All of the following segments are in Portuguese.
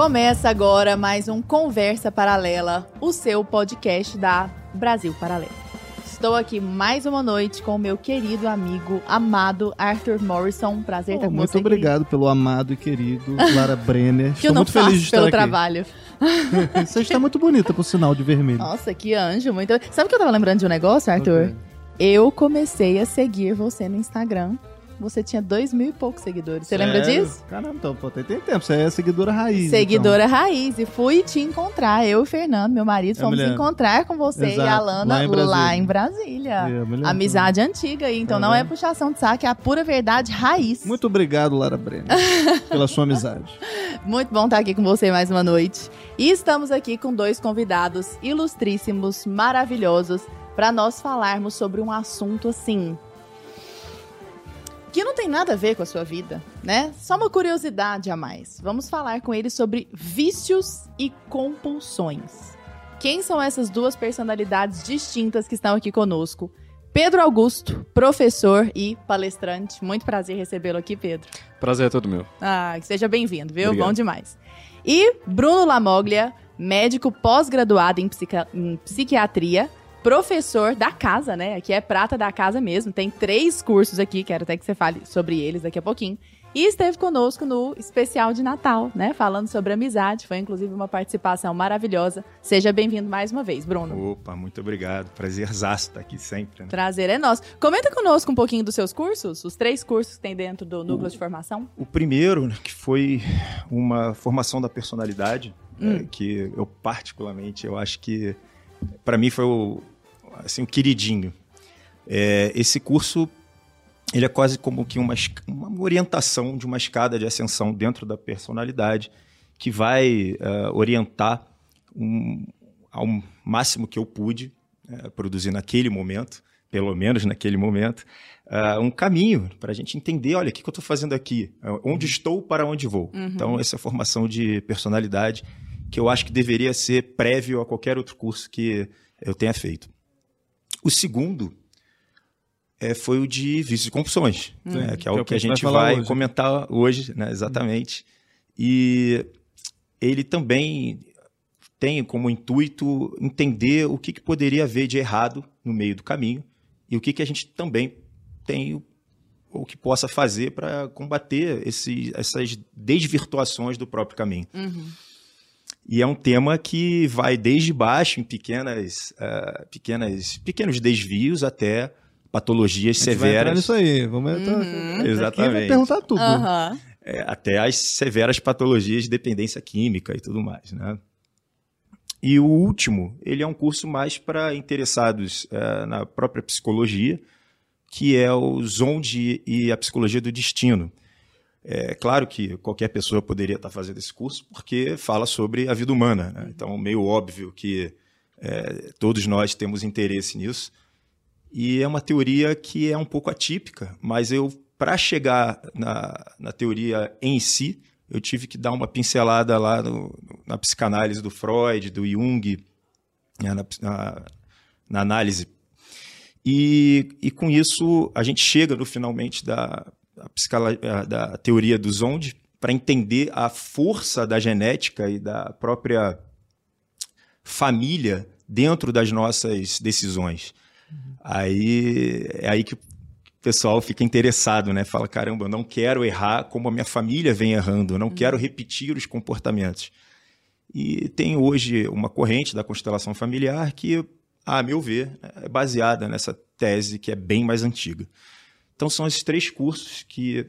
Começa agora mais um Conversa Paralela, o seu podcast da Brasil Paralelo. Estou aqui mais uma noite com o meu querido amigo, amado Arthur Morrison. Prazer estar com muito você. obrigado pelo amado e querido Lara Brenner. Que eu Estou não muito feliz de faço estar pelo trabalho. Você está muito bonita, por sinal, de vermelho. Nossa, que anjo. Muito... Sabe que eu tava lembrando de um negócio, Arthur? Ok. Eu comecei a seguir você no Instagram. Você tinha dois mil e poucos seguidores. Você lembra Sério? disso? Caramba, então, pô, tem, tem tempo. Você é seguidora raiz. Seguidora raiz. E fui te encontrar. Eu e o Fernando, meu marido, Eu fomos encontrar com você e Exato, a Lana lá em Brasília. lá em Brasília. então. É. Amizade antiga aí, então Tá não é puxação de saco, é a pura verdade raiz. Muito obrigado, Lara Brenner, pela sua amizade. Muito bom estar aqui com você mais uma noite. E estamos aqui com dois convidados ilustríssimos, maravilhosos, para nós falarmos sobre um assunto assim. Que não tem nada a ver com a sua vida, né? Só uma curiosidade a mais. Vamos falar com eles sobre vícios e compulsões. Quem são essas duas personalidades distintas que estão aqui conosco? Pedro Augusto, professor e palestrante. Muito prazer recebê-lo aqui, Pedro. Prazer é todo meu. Ah, seja bem-vindo, viu? Obrigado. Bom demais. E Bruno Lamoglia, médico pós-graduado em, psica- em psiquiatria, professor da casa, né? Aqui é prata da casa mesmo. Tem três cursos aqui, quero até que você fale sobre eles daqui a pouquinho. E esteve conosco no especial de Natal, né? Falando sobre amizade. Foi inclusive uma participação maravilhosa. Seja bem-vindo mais uma vez, Bruno. Opa, muito obrigado. Prazerzaço estar aqui sempre. Né? Prazer é nosso. Comenta conosco um pouquinho dos seus cursos, os três cursos que tem dentro do núcleo de formação. O primeiro, né, que foi uma formação da personalidade, Hum. é, que eu particularmente, eu acho que para mim foi o, assim, queridinho. É, esse curso, ele é quase como que uma, uma orientação de uma escada de ascensão dentro da personalidade que vai eh, orientar um, ao máximo que eu pude eh, produzir naquele momento, pelo menos naquele momento, ah, um caminho para a gente entender, olha, o que, que eu estou fazendo aqui? Onde estou, para onde vou? Uhum. Então, essa formação de personalidade que eu acho que deveria ser prévio a qualquer outro curso que eu tenha feito. O segundo eh, foi o de vícios e compulsões, né, que é o que, a gente vai hoje. comentar hoje, né, exatamente. E ele também tem como intuito entender o que, que poderia haver de errado no meio do caminho e o que, que a gente também tem o- o que possa fazer para combater esse, essas desvirtuações do próprio caminho. Uhum. E é um tema que vai desde baixo, em pequenas, ah, pequenas, pequenos desvios, até patologias severas, nisso aí. Vamos entrar. Uhum. Aqui vai Exatamente. perguntar tudo. Aham. é, até as severas patologias de dependência química e tudo mais, né? E o último, ele é um curso mais para interessados eh, na própria psicologia, que é o Zonde e a Psicologia do Destino. É claro que qualquer pessoa poderia estar fazendo esse curso, porque fala sobre a vida humana. né? Então, meio óbvio que eh, todos nós temos interesse nisso. E é uma teoria que é um pouco atípica, mas eu, para chegar na, na teoria em si, eu tive que dar uma pincelada lá no- na psicanálise do Freud, do Jung, né, na, na- na análise. E, e com isso, a gente chega no finalmente da, eh, da teoria do Zonde para entender a força da genética e da própria família dentro das nossas decisões. Aí é aí que o pessoal fica interessado, né? Fala, caramba, eu não quero errar como a minha família vem errando, eu não quero repetir os comportamentos. E tem hoje uma corrente da constelação familiar que, a meu ver, é baseada nessa tese que é bem mais antiga. Então são esses três cursos que,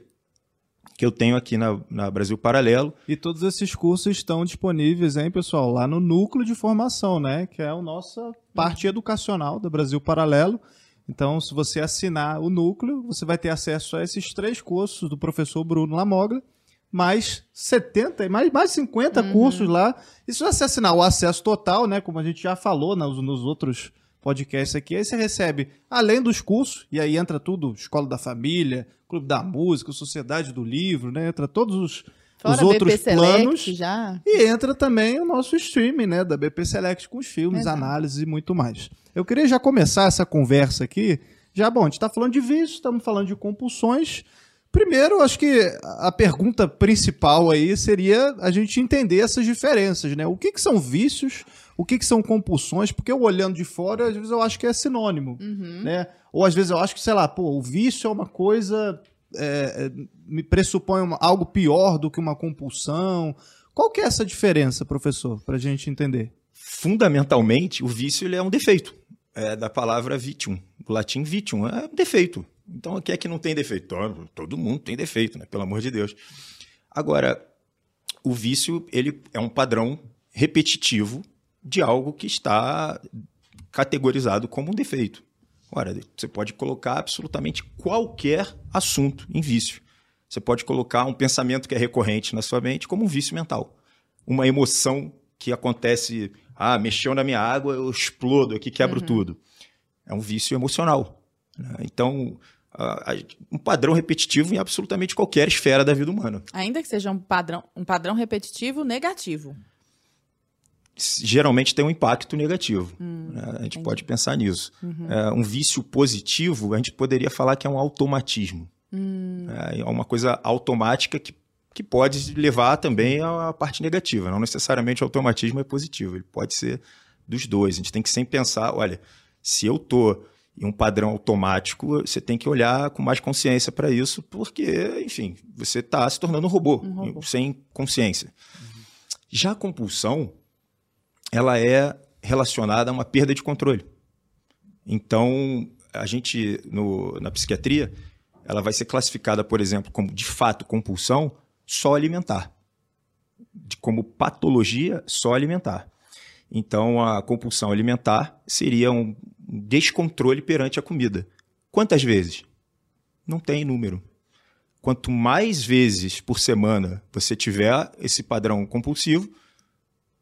que eu tenho aqui na, na Brasil Paralelo. E todos esses cursos estão disponíveis, hein, pessoal, lá no núcleo de formação, né? Que é a nossa parte educacional do Brasil Paralelo. Então, se você assinar o núcleo, você vai ter acesso a esses três cursos do professor Bruno Lamoglia, mais 70, mais, mais 50 cursos lá. E se você assinar o acesso total, né? Como a gente já falou nos, nos outros podcasts aqui, aí você recebe, além dos cursos, e aí entra tudo, Escola da Família, Clube da Música, Sociedade do Livro, né? Entra todos os, Fora os outros Select planos. já. E entra também o nosso streaming, né, da BP Select com os filmes, Exato. análises e muito mais. Eu queria já começar essa conversa aqui. Já, bom, a gente está falando de vícios, estamos falando de compulsões. Primeiro, acho que a pergunta principal aí seria a gente entender essas diferenças, né? O que, que são vícios, o que, que são compulsões, porque eu olhando de fora, às vezes eu acho que é sinônimo, né? Ou às vezes eu acho que, sei lá, pô, o vício é uma coisa, é, é, me pressupõe uma- algo pior do que uma compulsão. Qual que é essa diferença, professor, pra gente entender? Fundamentalmente, o vício ele é um defeito. É da palavra vitium, do latim vitium, é um defeito. Então, o que é que não tem defeito? Todo- Todo mundo tem defeito, né? Pelo amor de Deus. Agora, o vício ele é um padrão repetitivo de algo que está categorizado como um defeito. Ora, você pode colocar absolutamente qualquer assunto em vício. Você pode colocar um pensamento que é recorrente na sua mente como um vício mental. Uma emoção que acontece, ah, mexeu na minha água, eu explodo aqui, quebro tudo. É um vício emocional. né? Então, um padrão repetitivo em absolutamente qualquer esfera da vida humana. Ainda que seja um padrão, um padrão repetitivo negativo. Geralmente tem um impacto negativo. né? A gente pode pensar nisso. É, um vício positivo, a gente poderia falar que é um automatismo. É, é uma coisa automática que, que pode levar também à parte negativa. Não necessariamente o automatismo é positivo, ele pode ser dos dois. A gente tem que sempre pensar, olha, se eu estou em um padrão automático, você tem que olhar com mais consciência para isso, porque, enfim, você está se tornando um robô, Um robô. sem consciência. Já a compulsão, ela é relacionada a uma perda de controle. Então, a gente, no- na psiquiatria, ela vai ser classificada, por exemplo, como de fato compulsão só alimentar. De, como patologia só alimentar. Então, a compulsão alimentar seria um descontrole perante a comida. Quantas vezes? Não tem número. Quanto mais vezes por semana você tiver esse padrão compulsivo,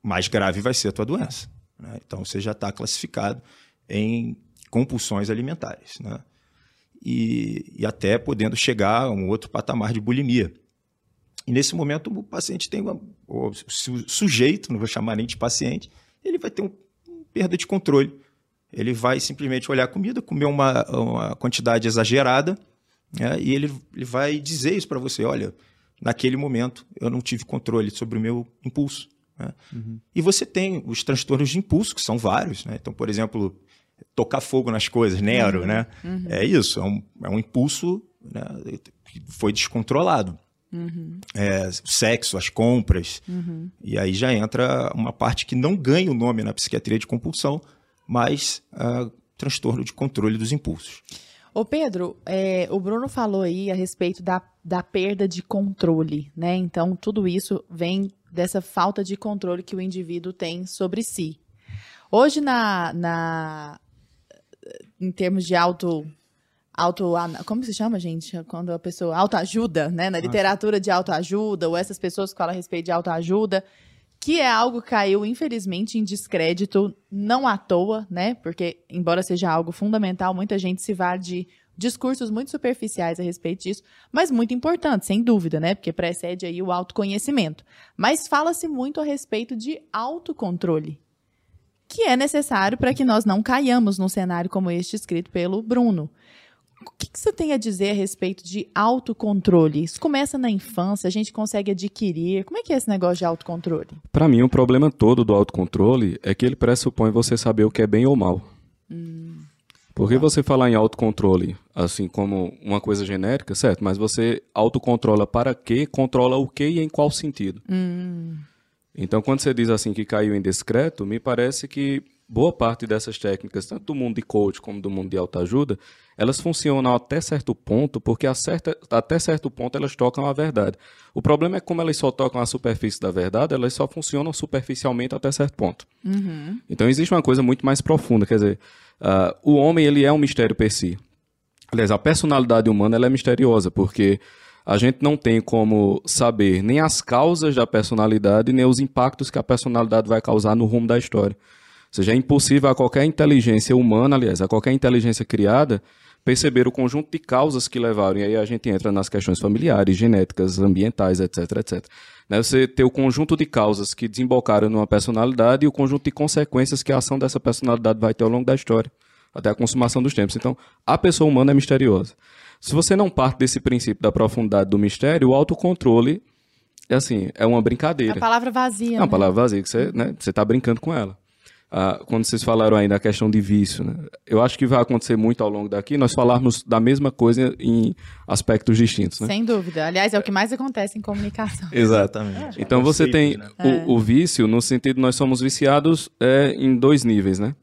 mais grave vai ser a tua doença. né? Então, você já está classificado em compulsões alimentares. né? E, e até podendo chegar a um outro patamar de bulimia. E nesse momento, o paciente tem uma. O su- sujeito, não vou chamar nem de paciente, ele vai ter um, um perda de controle. Ele vai simplesmente olhar a comida, comer uma, uma quantidade exagerada, né? e ele, ele vai dizer isso para você: olha, naquele momento eu não tive controle sobre o meu impulso. Né? E você tem os transtornos de impulso, que são vários. Né? Então, por exemplo, tocar fogo nas coisas, Nero, né? É isso, é um, é um impulso né, que foi descontrolado. É, o sexo, as compras. E aí já entra uma parte que não ganha o nome na psiquiatria de compulsão, mas ah, transtorno de controle dos impulsos. Ô Pedro, é, o Bruno falou aí a respeito da, da perda de controle, né? Então, tudo isso vem dessa falta de controle que o indivíduo tem sobre si. Hoje, na, na em termos de auto, auto. Como se chama, gente? Quando a pessoa. Autoajuda, né? Na literatura de autoajuda, ou essas pessoas que falam a respeito de autoajuda, que é algo que caiu, infelizmente, em descrédito, não à toa, né? Porque, embora seja algo fundamental, muita gente se vale de discursos muito superficiais a respeito disso, mas muito importante, sem dúvida, né? Porque precede aí o autoconhecimento. Mas fala-se muito a respeito de autocontrole, que é necessário para que nós não caiamos num cenário como este escrito pelo Bruno. O que, que você tem a dizer a respeito de autocontrole? Isso começa na infância, a gente consegue adquirir. Como é que é esse negócio de autocontrole? Pra mim, o problema todo do autocontrole é que ele pressupõe você saber o que é bem ou mal. Porque você falar em autocontrole, assim como uma coisa genérica, certo? Mas você autocontrola para quê, controla o quê e em qual sentido. Então, quando você diz assim que caiu em discreto, me parece que boa parte dessas técnicas, tanto do mundo de coach como do mundo de autoajuda, elas funcionam até certo ponto, porque a certa- até certo ponto elas tocam a verdade. O problema é como elas só tocam a superfície da verdade, elas só funcionam superficialmente até certo ponto. Então existe uma coisa muito mais profunda, quer dizer, ah, o homem ele é um mistério per si. Aliás, a personalidade humana ela é misteriosa, porque a gente não tem como saber nem as causas da personalidade, nem os impactos que a personalidade vai causar no rumo da história. Ou seja, é impossível a qualquer inteligência humana, aliás, a qualquer inteligência criada, perceber o conjunto de causas que levaram. E aí a gente entra nas questões familiares, genéticas, ambientais, etc, etc. Né, Você ter o conjunto de causas que desembocaram numa personalidade e o conjunto de consequências que a ação dessa personalidade vai ter ao longo da história. até a consumação dos tempos. Então, a pessoa humana é misteriosa. Se você não parte desse princípio da profundidade do mistério, o autocontrole é assim, é uma brincadeira. palavra vazia. É uma né? palavra vazia que você, né, você tá brincando com ela. Ah, quando vocês falaram aí da questão de vício, né, eu acho que vai acontecer muito ao longo daqui nós falarmos da mesma coisa em aspectos distintos, né? Sem dúvida. Aliás, é o que mais acontece em comunicação. Exatamente. Então você tem né? o, o vício no sentido nós somos viciados é, em dois níveis, né?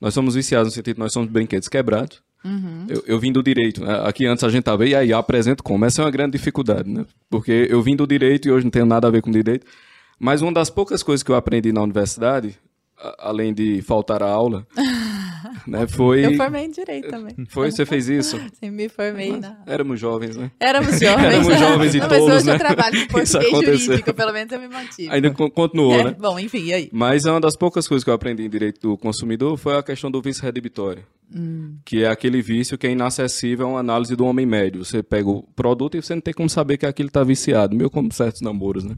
Nós somos viciados no sentido nós somos brinquedos quebrados. Uhum. Eu, eu vim do direito. né? Aqui antes a gente tava, e aí, apresento como? Essa é uma grande dificuldade, né? Porque eu vim do direito e hoje não tenho nada a ver com direito. Mas uma das poucas coisas que eu aprendi na universidade, a- além de faltar a aula, né, foi... Eu formei em direito também. Foi, você fez isso? Sim, me formei na... Éramos jovens, né? Éramos jovens. Éramos jovens e Não, tolos, Mas hoje né? eu trabalho com português aconteceu. jurídico, pelo menos eu me mantive. Ainda con- continuou, É, né? Bom, enfim, e aí? Mas é uma das poucas coisas que eu aprendi em direito do consumidor foi a questão do vício redibitório. Que é aquele vício que é inacessível a uma análise do homem médio. Você pega o produto e você não tem como saber que aquilo está viciado. Meio como certos namoros, né?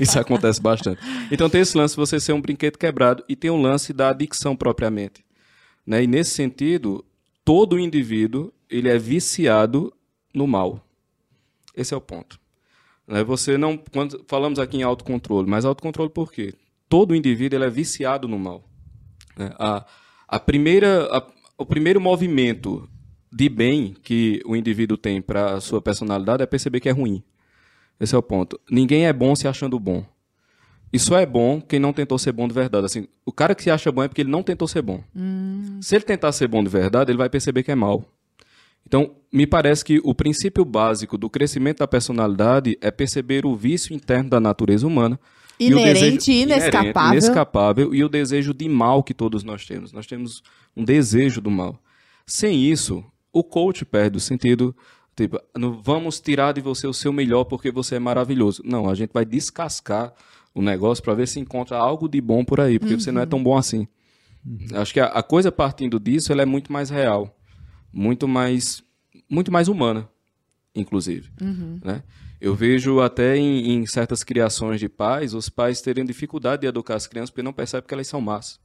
Isso acontece bastante. Então tem esse lance de você ser um brinquedo quebrado e tem o lance da adicção propriamente. Né? E nesse sentido, todo indivíduo ele é viciado no mal. Esse é o ponto. Né? Você não, quando falamos aqui em autocontrole, mas autocontrole por quê? Todo indivíduo ele é viciado no mal. né? A, a primeira, a- o primeiro movimento de bem que o indivíduo tem para a sua personalidade é perceber que é ruim. Esse é o ponto. Ninguém é bom se achando bom. E só é bom quem não tentou ser bom de verdade. Assim, o cara que se acha bom é porque ele não tentou ser bom. Se ele tentar ser bom de verdade, ele vai perceber que é mal. Então, me parece que o princípio básico do crescimento da personalidade é perceber o vício interno da natureza humana. e Inerente, desejo- inescapável. inerente, inescapável e o desejo de mal que todos nós temos. Nós temos um desejo do mal. Sem isso, o coach perde o sentido. Tipo, não vamos tirar de você o seu melhor porque você é maravilhoso. Não, a gente vai descascar o negócio para ver se encontra algo de bom por aí, porque você não é tão bom assim. Acho que a, a coisa partindo disso ela é muito mais real, muito mais, muito mais humana, inclusive. Né? Eu vejo até em, em certas criações de pais, os pais terem dificuldade de educar as crianças porque não percebem que elas são más,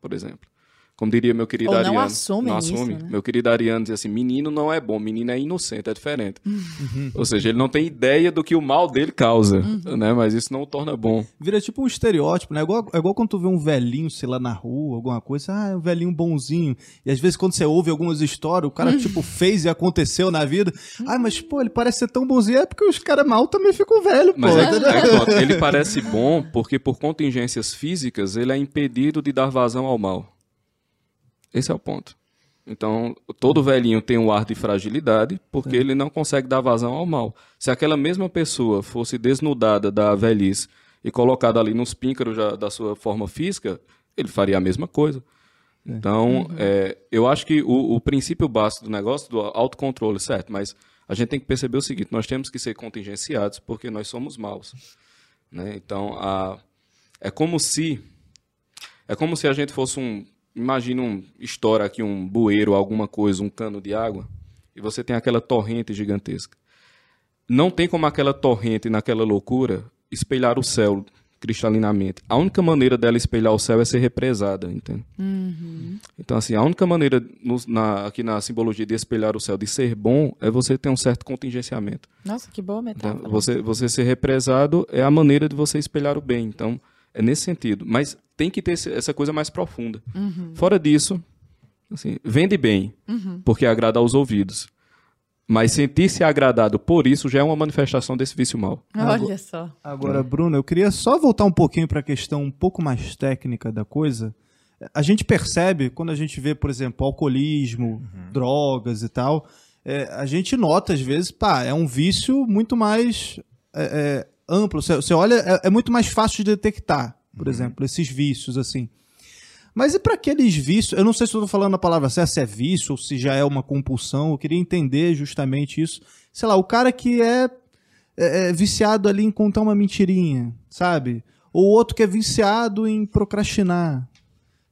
por exemplo. Como diria meu querido Ou não Ariano. não isso, assume. né? Meu querido Ariano dizia assim, menino não é bom, menino é inocente, é diferente. Uhum. Ou seja, ele não tem ideia do que o mal dele causa, Uhum. né? mas isso não o torna bom. Vira tipo um estereótipo, né? É igual, é igual quando tu vê um velhinho, sei lá, na rua, alguma coisa, ah, é um velhinho bonzinho. E às vezes quando você ouve algumas histórias, o cara, Uhum. tipo, fez e aconteceu na vida. Ah, mas, pô, ele parece ser tão bonzinho. É porque os caras mal também ficam velhos, pô. Mas é, é ele parece bom porque por contingências físicas ele é impedido de dar vazão ao mal. Esse é o ponto. Então, todo velhinho tem um ar de fragilidade porque ele não consegue dar vazão ao mal. Se aquela mesma pessoa fosse desnudada da velhice e colocada ali nos píncaros já da sua forma física, ele faria a mesma coisa. Então, é, eu acho que o, o princípio básico do negócio, do autocontrole, certo, mas a gente tem que perceber o seguinte, nós temos que ser contingenciados porque nós somos maus. Né? Então, a, é como se é como se a gente fosse um, imagina um, estoura aqui um bueiro, alguma coisa, um cano de água, e você tem aquela torrente gigantesca. Não tem como aquela torrente, naquela loucura, espelhar o céu cristalinamente. A única maneira dela espelhar o céu é ser represada, entende? Então, assim, a única maneira no- na- aqui na simbologia de espelhar o céu, de ser bom, é você ter um certo contingenciamento. Nossa, que boa Então, metáfora. você, você ser represado é a maneira de você espelhar o bem. Então, é nesse sentido. Mas tem que ter esse- essa coisa mais profunda. Fora disso, assim, vende bem, porque agrada aos ouvidos. Mas sentir-se agradado por isso já é uma manifestação desse vício mal. Olha só. Agora, Bruno, eu queria só voltar um pouquinho para a questão um pouco mais técnica da coisa. A gente percebe, quando a gente vê, por exemplo, alcoolismo, drogas e tal, é, a gente nota, às vezes, pá, é um vício muito mais é, é, amplo. Você, você olha, é, é muito mais fácil de detectar, por exemplo, esses vícios, assim. Mas e para aqueles vícios? Eu não sei se eu estou falando a palavra certa, se é vício ou se já é uma compulsão. Eu queria entender justamente isso. Sei lá, o cara que é é, é viciado ali em contar uma mentirinha, sabe? Ou outro que é viciado em procrastinar,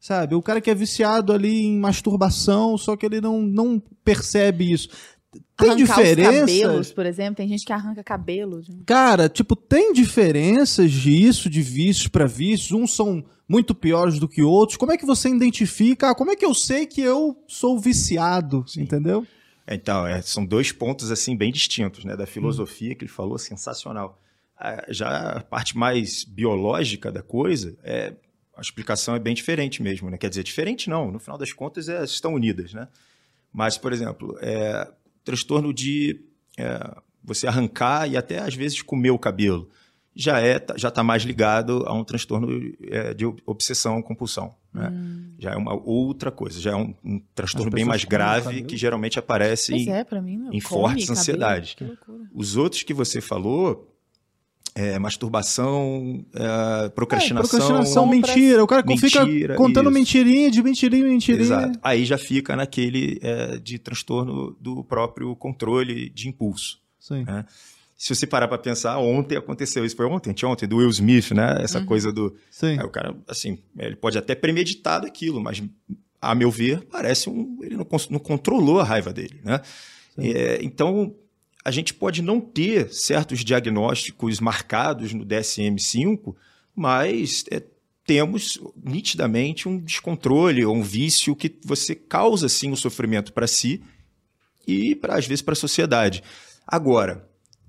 sabe? O cara que é viciado ali em masturbação, só que ele não, não percebe isso. Tem Arrancar diferença? os cabelos, por exemplo. Tem gente que arranca cabelo. gente. Cara, tipo, tem diferenças disso, de vícios pra vícios? Uns são muito piores do que outros. Como é que você identifica? Ah, como é que eu sei que eu sou viciado? Entendeu? Então, é, são dois pontos assim bem distintos, né? Da filosofia que ele falou, sensacional. Ah, Já a parte mais biológica da coisa, é, a explicação é bem diferente mesmo, né? Quer dizer, diferente não, no final das contas é, estão unidas, né? Mas, por exemplo, é, transtorno de é, você arrancar e até às vezes comer o cabelo já é já está mais ligado a um transtorno é, de obsessão compulsão, né? Já é uma outra coisa, já é um, um transtorno bem mais grave que geralmente aparece Pois em, é, mim, em fortes ansiedades. Os outros que você falou, é, masturbação, é, procrastinação. Procrastinação, compras- mentira. O cara que fica Mentira, contando isso. mentirinha de mentirinha em mentirinha. Exato. Aí já fica naquele é, de transtorno do próprio controle de impulso. Sim. né? Se você parar para pensar, ontem aconteceu isso, foi ontem, anteontem, do Will Smith, né? Essa coisa do. Sim. Aí o cara, assim, ele pode até premeditar daquilo, mas, a meu ver, parece um. Ele não, não controlou a raiva dele, né? É, então, a gente pode não ter certos diagnósticos marcados no DSM-5, mas é, temos nitidamente um descontrole ou um vício que você causa, sim, o sofrimento para si e, pra, às vezes, para a sociedade. Agora,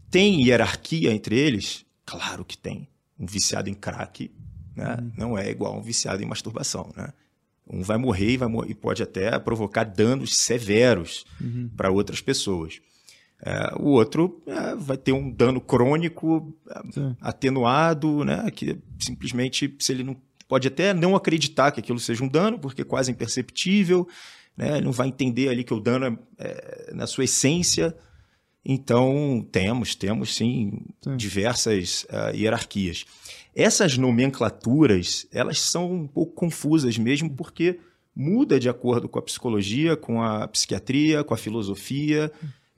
tem hierarquia entre eles? Claro que tem. Um viciado em crack né, não é igual a um viciado em masturbação. Né? Um vai morrer e, vai mor- e pode até provocar danos severos para outras pessoas. É, o outro é, vai ter um dano crônico é, Sim. atenuado, né, que simplesmente se ele não pode até não acreditar que aquilo seja um dano, porque é quase imperceptível, né, ele não vai entender ali que o dano é, é na sua essência. Então, temos, temos sim, Sim. diversas ah, hierarquias. Essas nomenclaturas, elas são um pouco confusas mesmo, porque muda de acordo com a psicologia, com a psiquiatria, com a filosofia.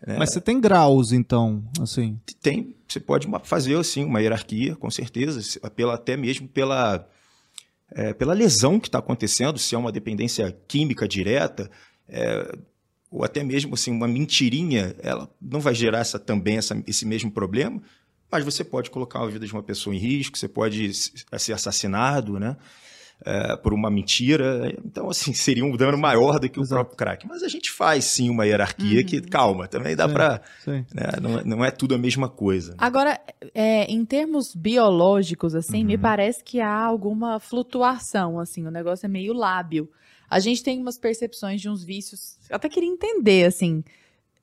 Né? Mas você tem graus, então, assim. tem, você pode fazer assim uma hierarquia, com certeza, pela, até mesmo pela, é, pela lesão que está acontecendo, se é uma dependência química direta, é, ou até mesmo assim, uma mentirinha, ela não vai gerar essa, também essa, esse mesmo problema, mas você pode colocar a vida de uma pessoa em risco, você pode ser assassinado, né? É, por uma mentira. Então, assim, seria um dano maior do que o Exato. próprio crack. Mas a gente faz sim uma hierarquia que, calma, também dá para né? Não, é- não é tudo a mesma coisa. Agora, é, em termos biológicos, assim, me Uhum. parece que há alguma flutuação, assim, o negócio é meio lábil. A gente tem umas percepções de uns vícios. Eu até queria entender, assim,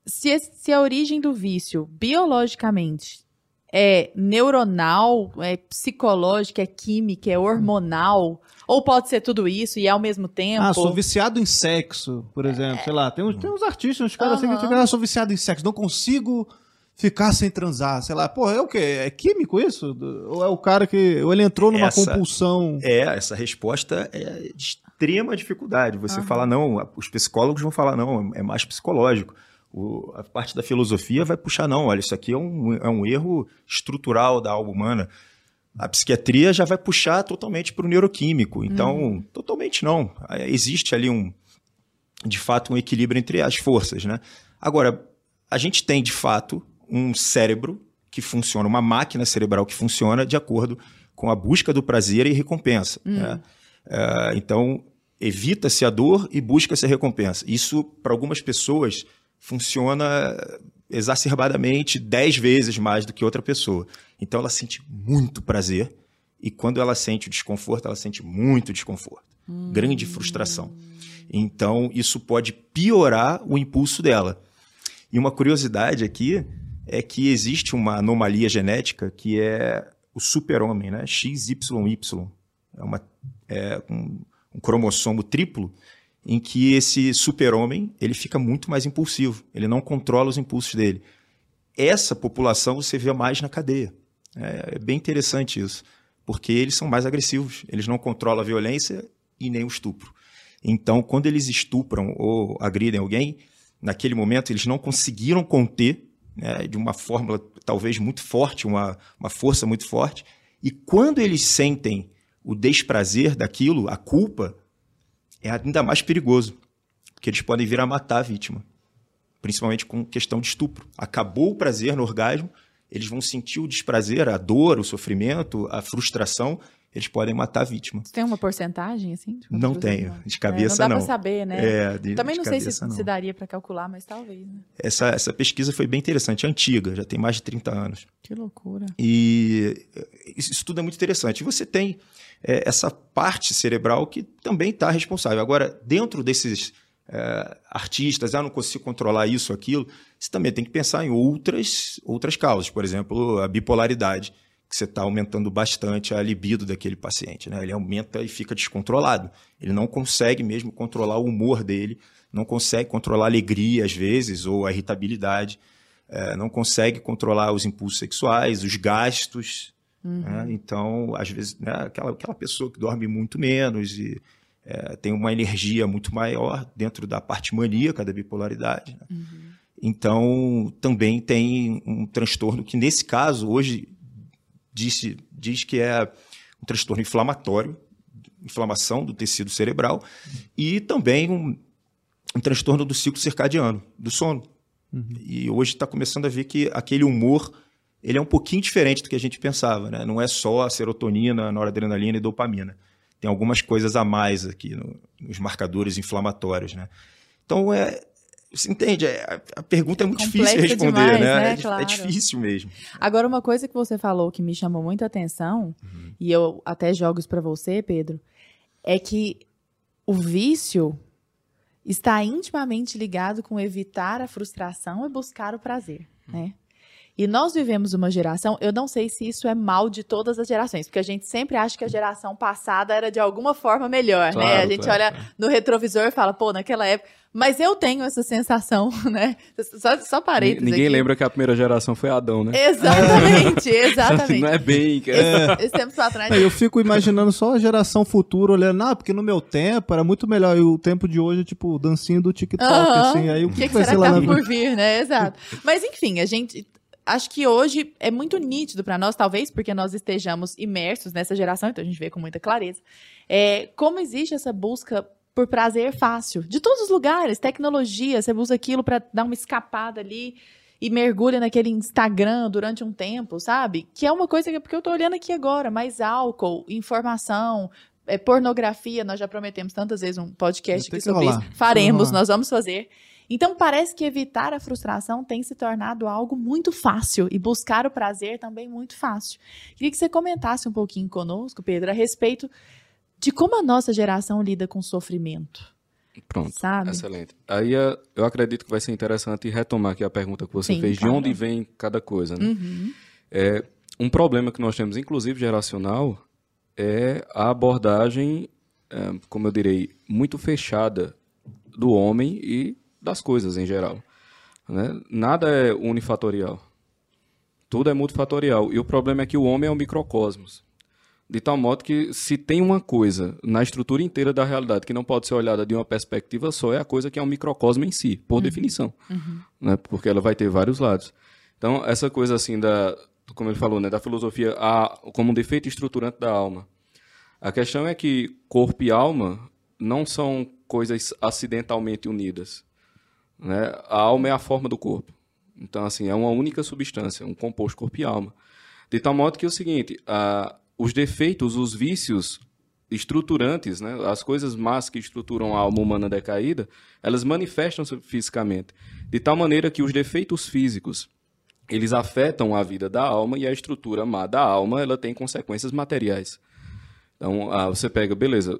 se, se a origem do vício, biologicamente, é neuronal, é psicológica, é química, é hormonal, ou pode ser tudo isso e ao mesmo tempo. Ah, sou viciado em sexo, por exemplo. Sei lá, tem uns, tem uns artistas, uns caras assim que ficam, ah, sou viciado em sexo, não consigo ficar sem transar. Sei lá, pô, é o quê? É químico isso? Ou é o cara que. Ou ele entrou numa Essa- compulsão. É, essa resposta é de extrema dificuldade. Você Aham. fala, não, os psicólogos vão falar, não, é mais psicológico. O- a parte da filosofia vai puxar, não, olha, isso aqui é um, é um erro estrutural da alma humana. A psiquiatria já vai puxar totalmente para o neuroquímico. Então, totalmente não. É, Existe ali um, de fato, um equilíbrio entre as forças, né? Agora, a gente tem, de fato, um cérebro que funciona, uma máquina cerebral que funciona de acordo com a busca do prazer e recompensa. né? É, então, evita-se a dor e busca-se a recompensa. Isso, para algumas pessoas, funciona exacerbadamente 10 vezes mais do que outra pessoa. Então, ela sente muito prazer e quando ela sente o desconforto, ela sente muito desconforto. Grande frustração. Então, isso pode piorar o impulso dela. E uma curiosidade aqui é que existe uma anomalia genética que é o super-homem, né? XYY. É, uma, é um, um cromossomo triplo em que esse super-homem ele fica muito mais impulsivo. Ele não controla os impulsos dele. Essa população você vê mais na cadeia. É, é bem interessante isso, porque eles são mais agressivos. Eles não controlam a violência e nem o estupro. Então, quando eles estupram ou agridem alguém, naquele momento eles não conseguiram conter né, de uma fórmula talvez muito forte, uma, uma força muito forte. E quando eles sentem o desprazer daquilo, a culpa, é ainda mais perigoso, porque eles podem vir a matar a vítima. principalmente com questão de estupro. Acabou o prazer no orgasmo, eles vão sentir o desprazer, a dor, o sofrimento, a frustração, eles podem matar a vítima. Você tem uma porcentagem, assim? Não tenho, de cabeça é, não. dá pra saber, né? É, de- Também de não sei se, cabeça, não. se daria pra calcular, mas talvez, né? Essa, essa pesquisa foi bem interessante, antiga, já tem mais de 30 anos. Que loucura. E isso isso tudo é muito interessante. E você tem é, essa parte cerebral que também está responsável. Agora, dentro desses é, artistas, ah, não consigo controlar isso, aquilo, você também tem que pensar em outras, outras causas. Por exemplo, a bipolaridade, que você está aumentando bastante a libido daquele paciente. Né? Ele aumenta e fica descontrolado. Ele não consegue mesmo controlar o humor dele, não consegue controlar a alegria, às vezes, ou a irritabilidade. É, não consegue controlar os impulsos sexuais, os gastos. né? Então, às vezes, né, aquela, aquela pessoa que dorme muito menos e é, tem uma energia muito maior dentro da parte maníaca da bipolaridade. né? Então, também tem um transtorno que, nesse caso, hoje disse, diz que é um transtorno inflamatório, inflamação do tecido cerebral, e também um, um transtorno do ciclo circadiano, do sono. E hoje está começando a ver que aquele humor ele é um pouquinho diferente do que a gente pensava, né? Não é só a serotonina, noradrenalina e dopamina. Tem algumas coisas a mais aqui no- nos marcadores inflamatórios, né? Então, é, você entende? É, a- pergunta é muito difícil de Complexa responder, demais, né? né? É, é Claro. difícil mesmo. Agora, uma coisa que você falou que me chamou muita atenção, Uhum. e eu até jogo isso pra você, Pedro, é que o vício está intimamente ligado com evitar a frustração e buscar o prazer, né? E nós vivemos uma geração, eu não sei se isso é mal de todas as gerações, porque a gente sempre acha que a geração passada era de alguma forma melhor, né? Claro, A gente claro, olha claro. no retrovisor e fala, pô, naquela época. Mas eu tenho essa sensação, né? Só, só parênteses Ninguém aqui. lembra que a primeira geração foi Adão, né? Exatamente, exatamente. Não é bem. que- Esse, esse tempo pra trás. Aí eu fico imaginando só a geração futura olhando, ah, porque no meu tempo era muito melhor. E o tempo de hoje é tipo dancinho do TikTok, Aham. assim. Aí o que, que, que vai será ser que lá tá na por vir, né? Exato. Mas enfim, a gente. Acho que hoje é muito nítido pra nós, talvez porque nós estejamos imersos nessa geração, então a gente vê com muita clareza, é, como existe essa busca por prazer fácil. De todos os lugares, tecnologia, você usa aquilo pra dar uma escapada ali e mergulha naquele Instagram durante um tempo, sabe? Que é uma coisa que porque eu tô olhando aqui agora, mais álcool, informação, é, pornografia, nós já prometemos tantas vezes um podcast aqui sobre rolar. isso. Faremos, rolar. nós vamos fazer. Então parece que evitar a frustração tem se tornado algo muito fácil e buscar o prazer também muito fácil. Queria que você comentasse um pouquinho conosco, Pedro, a respeito de como a nossa geração lida com sofrimento, Pronto. sabe? Excelente. Aí eh, eu acredito que vai ser interessante retomar aqui a pergunta que você Sim, fez, de claro. onde vem cada coisa. Né? Uhum. É, um problema que nós temos, inclusive geracional, é a abordagem, é, como eu direi, muito fechada do homem e das coisas em geral. né? Nada é unifatorial. Tudo é multifatorial. E o problema é que o homem é um microcosmos. De tal modo que se tem uma coisa na estrutura inteira da realidade que não pode ser olhada de uma perspectiva só, é a coisa que é um microcosmo em si, por definição. Né? Porque ela vai ter vários lados. Então, essa coisa assim da, como ele falou, né, da filosofia a, como um defeito estruturante da alma. A questão é que corpo e alma não são coisas acidentalmente unidas. Né? A alma é a forma do corpo. Então, assim, é uma única substância, um composto corpo e alma. De tal modo que é o seguinte, a, os defeitos, os vícios estruturantes, né, as coisas más que estruturam a alma humana decaída, elas manifestam-se fisicamente. De tal maneira que os defeitos físicos, eles afetam a vida da alma e a estrutura má da alma, ela tem consequências materiais. Então, ah, você pega, beleza,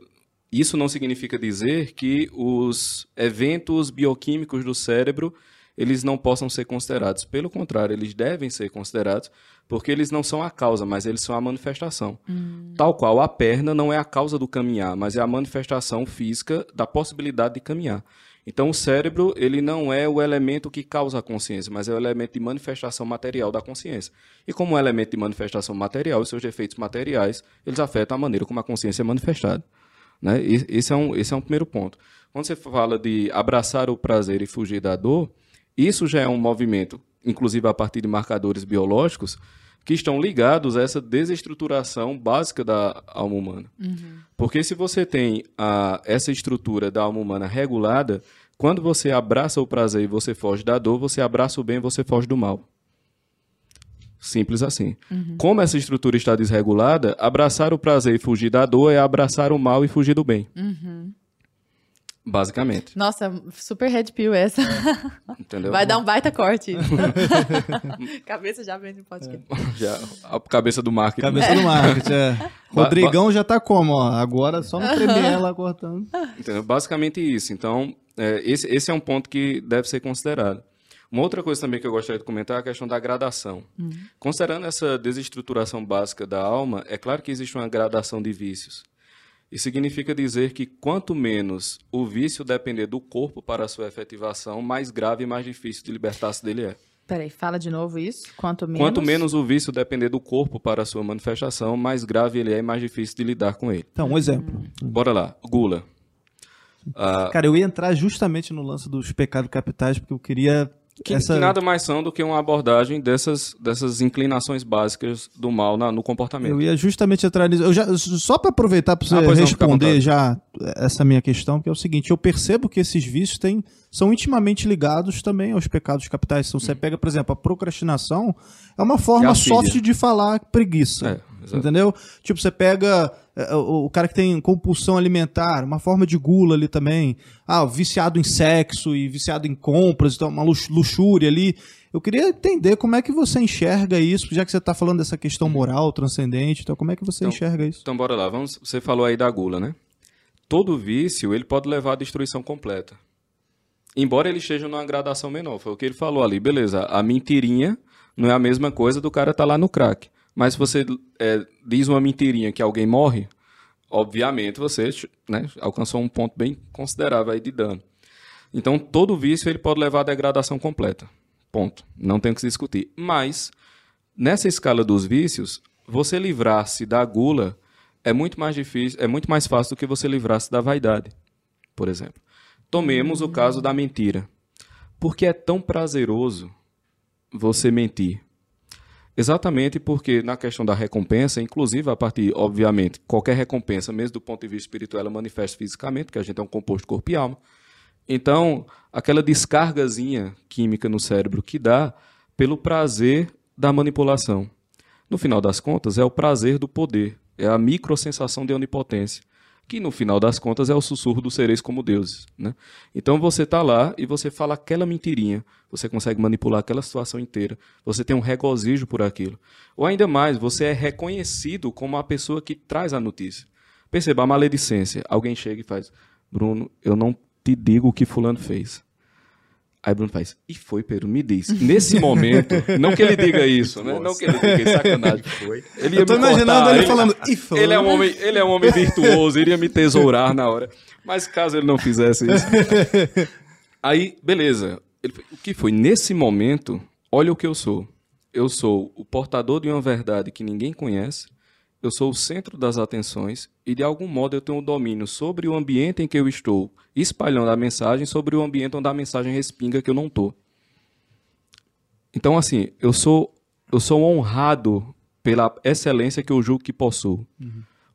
isso não significa dizer que os eventos bioquímicos do cérebro eles não possam ser considerados. Pelo contrário, eles devem ser considerados porque eles não são a causa, mas eles são a manifestação. Tal qual a perna não é a causa do caminhar, mas é a manifestação física da possibilidade de caminhar. Então, o cérebro ele não é o elemento que causa a consciência, mas é o elemento de manifestação material da consciência. E como elemento de manifestação material, os seus defeitos materiais eles afetam a maneira como a consciência é manifestada. Né? Esse, é um, esse é um primeiro ponto. Quando você fala de abraçar o prazer e fugir da dor, isso já é um movimento, inclusive a partir de marcadores biológicos, que estão ligados a essa desestruturação básica da alma humana. Porque se você tem a, essa estrutura da alma humana regulada, Quando você abraça o prazer e você foge da dor, você abraça o bem e você foge do mal. Simples assim. Como essa estrutura está desregulada, abraçar o prazer e fugir da dor é abraçar o mal e fugir do bem. Basicamente. Nossa, super red pill essa. Entendeu? Vai dar um baita corte. Cabeça já vem no podcast. Já, a cabeça do marketing. Cabeça do marketing, é. Rodrigão já tá como, ó. Agora só no Premiere lá cortando. Entendeu? Basicamente isso. Então, é, esse, esse é um ponto que deve ser considerado. Uma outra coisa também que eu gostaria de comentar é a questão da gradação. Considerando essa desestruturação básica da alma, é claro que existe uma gradação de vícios. Isso significa dizer que quanto menos o vício depender do corpo para a sua efetivação, mais grave e mais difícil de libertar-se dele é. Peraí, fala de novo isso. Quanto menos. Quanto menos o vício depender do corpo para a sua manifestação, mais grave ele é e mais difícil de lidar com ele. Então, um exemplo. Bora lá, gula. Ah, Cara, eu ia entrar justamente no lance dos pecados capitais, porque eu queria. Que, essa... que nada mais são do que uma abordagem dessas, dessas inclinações básicas do mal na- no comportamento. Eu ia justamente entrar nisso. Eu já, só para aproveitar para você Ah, não, responder vontade. já essa minha questão, que é o seguinte: eu percebo que esses vícios têm, são intimamente ligados também aos pecados capitais. Então, você pega, por exemplo, a procrastinação, é uma É forma soft de falar preguiça. É, entendeu? Tipo, você pega o, o cara que tem compulsão alimentar, uma forma de gula ali também. Ah, viciado em sexo e viciado em compras, então uma lux- luxúria ali. Eu queria entender como é que você enxerga isso, já que você está falando dessa questão moral, transcendente, então como é que você Então, enxerga isso? Então bora lá, vamos, você falou aí da gula, né? Todo vício, ele pode levar à destruição completa. Embora ele esteja numa gradação menor, foi o que ele falou ali. Beleza, a mentirinha não é a mesma coisa do cara tá lá no crack. Mas se você é, diz uma mentirinha que alguém morre, obviamente você né, alcançou um ponto bem considerável aí de dano. Então, todo vício ele pode levar à degradação completa. Ponto. Não tem o que se discutir. Mas, nessa escala dos vícios, você livrar-se da gula é muito mais difícil, é muito mais fácil do que você livrar-se da vaidade, por exemplo. Tomemos o caso da mentira. Por que é tão prazeroso você mentir? Exatamente porque na questão da recompensa, inclusive a partir, obviamente, qualquer recompensa, mesmo do ponto de vista espiritual, ela manifesta fisicamente, porque a gente é um composto corpo e alma. Então, aquela descargazinha química no cérebro que dá pelo prazer da manipulação. No final das contas, é o prazer do poder, é a microsensação de onipotência, que no final das contas é o sussurro dos seres como deuses. Né? Então você está lá e você fala aquela mentirinha, você consegue manipular aquela situação inteira, você tem um regozijo por aquilo. Ou ainda mais, você é reconhecido como a pessoa que traz a notícia. Perceba a maledicência. Alguém chega e faz: Bruno, eu não te digo o que Fulano fez. Aí Bruno faz, e foi, Pedro, me diz. Nesse momento, não que ele diga isso, né? Não que ele diga isso, sacanagem. Foi. Ele ia Eu tô me imaginando cortar, ele falando, "E foi?" Ele é, um homem, ele é um homem virtuoso, iria me tesourar na hora. Mas caso ele não fizesse isso. Aí, beleza. Ele, o que foi? Nesse momento, olha o que eu sou. Eu sou o portador de uma verdade que ninguém conhece. Eu sou o centro das atenções e, de algum modo, eu tenho o domínio sobre o ambiente em que eu estou espalhando a mensagem, sobre o ambiente onde a mensagem respinga que eu não estou. Então, assim, eu sou, eu sou honrado pela excelência que eu julgo que possuo.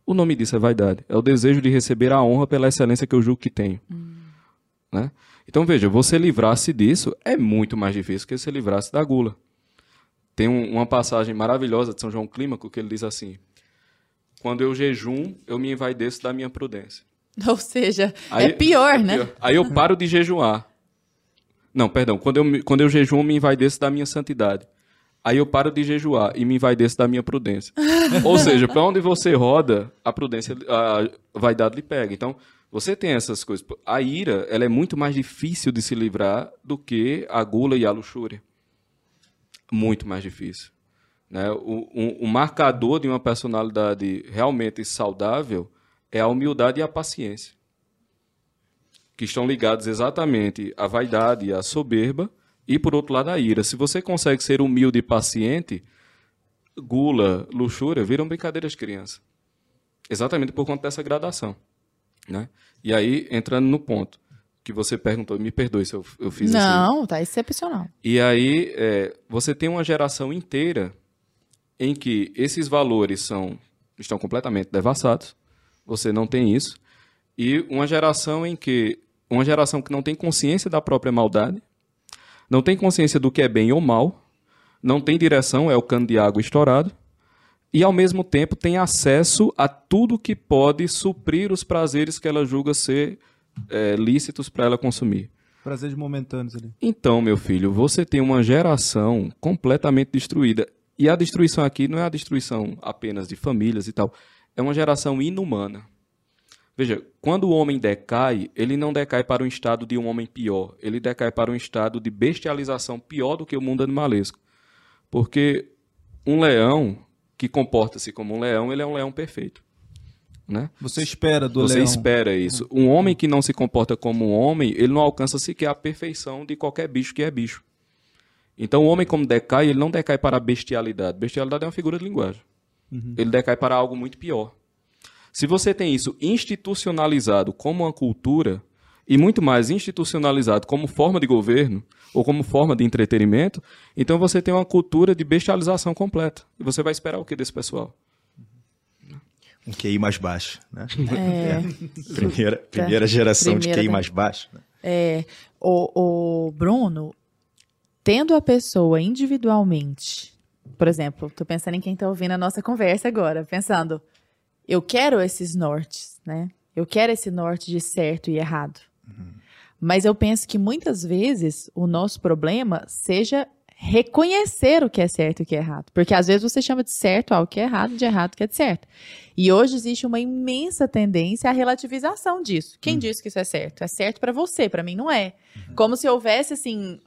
O nome disso é vaidade. É o desejo de receber a honra pela excelência que eu julgo que tenho. Né? Então, veja, você livrar-se disso é muito mais difícil que você livrar-se da gula. Tem um- uma passagem maravilhosa de São João Clímaco que ele diz assim: Quando eu jejum, eu me envaideço da minha prudência. Ou seja, Aí- é pior, né? pior. Aí eu paro de jejuar. Não, perdão. Quando eu, quando eu jejuo, eu me envaideço da minha santidade. Aí eu paro de jejuar e me envaideço da minha prudência. Ou seja, para onde você roda, a prudência, a vaidade lhe pega. Então, você tem essas coisas. A ira, ela é muito mais difícil de se livrar do que a gula e a luxúria. Muito mais difícil. Né? O, um- marcador de uma personalidade realmente saudável é a humildade e a paciência que estão ligados exatamente à vaidade e à soberba, e por outro lado a ira. Se você consegue ser humilde e paciente, gula, luxúria viram brincadeiras de criança. Exatamente por conta dessa gradação. Né? E aí, entrando no ponto que você perguntou, me perdoe se eu, eu fiz assim. Não, tá excepcional. E aí, é, você tem uma geração inteira em que esses valores são, estão completamente devassados, você não tem isso, e uma geração em que uma geração que não tem consciência da própria maldade, não tem consciência do que é bem ou mal, não tem direção, é o cano de água estourado, e ao mesmo tempo tem acesso a tudo que pode suprir os prazeres que ela julga ser é, lícitos para ela consumir. Prazeres momentâneos ali. Então, meu filho, você tem uma geração completamente destruída. E a destruição aqui não é a destruição apenas de famílias e tal. É uma geração inumana. Veja, quando o homem decai, ele não decai para um estado de um homem pior. Ele decai para um estado de bestialização pior do que o mundo animalesco. Porque um leão que comporta-se como um leão, ele é um leão perfeito. Né? Você espera do Você leão. espera isso. Um homem que não se comporta como um homem, ele não alcança sequer a perfeição de qualquer bicho que é bicho. Então, o homem, como decai, ele não decai para a bestialidade. Bestialidade é uma figura de linguagem. Ele decai para algo muito pior. Se você tem isso institucionalizado como uma cultura, e muito mais institucionalizado como forma de governo, ou como forma de entretenimento, então você tem uma cultura de bestialização completa. E você vai esperar o que desse pessoal? Um QI mais baixo, né? É. Primeira, primeira geração de Primeira QI da- mais baixo. né? É, o, o Bruno, tendo a pessoa individualmente, por exemplo, tô pensando em quem tá ouvindo a nossa conversa agora, pensando, eu quero esses nortes, né? Eu quero esse norte de certo e errado. Mas eu penso que muitas vezes o nosso problema seja reconhecer o que é certo e o que é errado. Porque às vezes você chama de certo algo que é errado, de errado que é de certo. E hoje existe uma imensa tendência à relativização disso. Quem disse que isso é certo? É certo pra você, pra mim não é. Como se houvesse assim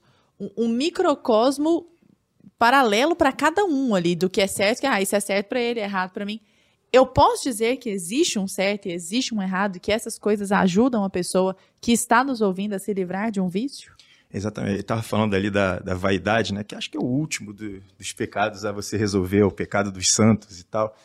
um, microcosmo paralelo pra cada um ali do que é certo, que ah, isso é certo pra ele, é errado pra mim. Eu posso dizer que existe um certo e existe um errado, que essas coisas ajudam a pessoa que está nos ouvindo a se livrar de um vício? Exatamente. Ele estava falando ali da, da vaidade, né? Que acho que é o último do- dos pecados a você resolver, o pecado dos santos e tal.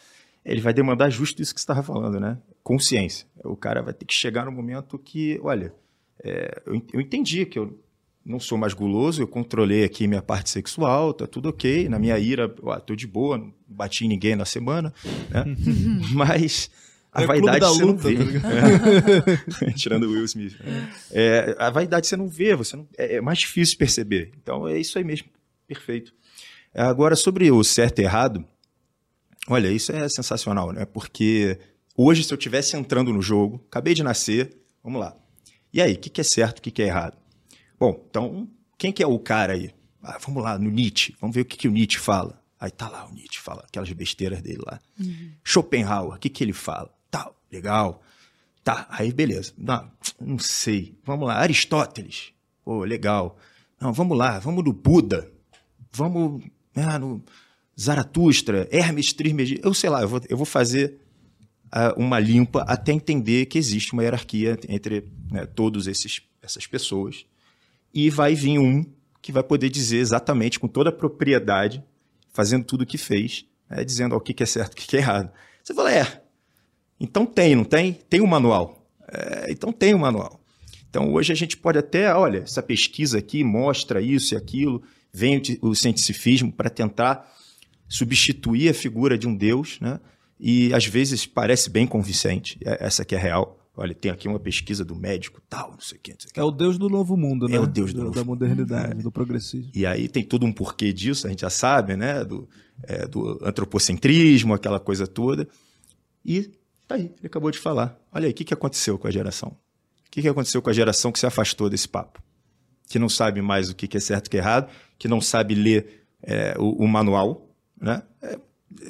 Ele vai demandar justo isso que você estava falando, né? Consciência. O cara vai ter que chegar no momento que, olha, é, eu, eu entendi que eu não sou mais guloso, eu controlei aqui minha parte sexual, tá tudo ok. Na minha ira, ó, tô de boa, não bati em ninguém na semana, né? Mas a É vaidade da você não luta, vê. tá. Tirando o Will Smith. né? É, a vaidade você não vê, você não- é, é mais difícil perceber. Então é isso aí mesmo. Perfeito. Agora, sobre o certo e errado, olha, isso é sensacional, né? Porque hoje, se eu estivesse entrando no jogo, acabei de nascer, vamos lá. E aí, o que, que é certo, o que, que é errado? Bom, então, quem que é o cara aí? Ah, vamos lá, no Nietzsche, vamos ver o que, que o Nietzsche fala. Aí tá lá o Nietzsche, fala aquelas besteiras dele lá. Schopenhauer, o que, que ele fala? Tal, legal. Tá, aí beleza. Não, não sei. Vamos lá, Aristóteles. Pô, legal. Não, vamos lá, vamos no Buda. Vamos né, no Zaratustra, Hermes Trismegisto. Eu sei lá, eu vou, eu vou fazer ah, uma limpa até entender que existe uma hierarquia entre né, todos esses essas pessoas. E vai vir um que vai poder dizer exatamente, com toda a propriedade, fazendo tudo o que fez, né, dizendo ó, o que é certo, o que é errado. Você fala, é, então tem, não tem? Tem um manual. É, então tem um manual. Então hoje a gente pode até, olha, essa pesquisa aqui mostra isso e aquilo, vem o, o cientificismo para tentar substituir a figura de um Deus, né? E às vezes parece bem convincente, é- essa que é real. Olha, tem aqui uma pesquisa do médico, tal, não sei o que, não sei o que. É o Deus do novo mundo, né? É o Deus do novo Da modernidade, do progressismo. E aí tem todo um porquê disso, a gente já sabe, né? Do, é, do antropocentrismo, aquela coisa toda. E tá aí, ele acabou de falar. Olha aí, o que, que aconteceu com a geração? O que, que aconteceu com a geração que se afastou desse papo? Que não sabe mais o que, que é certo e o que é errado, que não sabe ler é, o, o manual, né? É,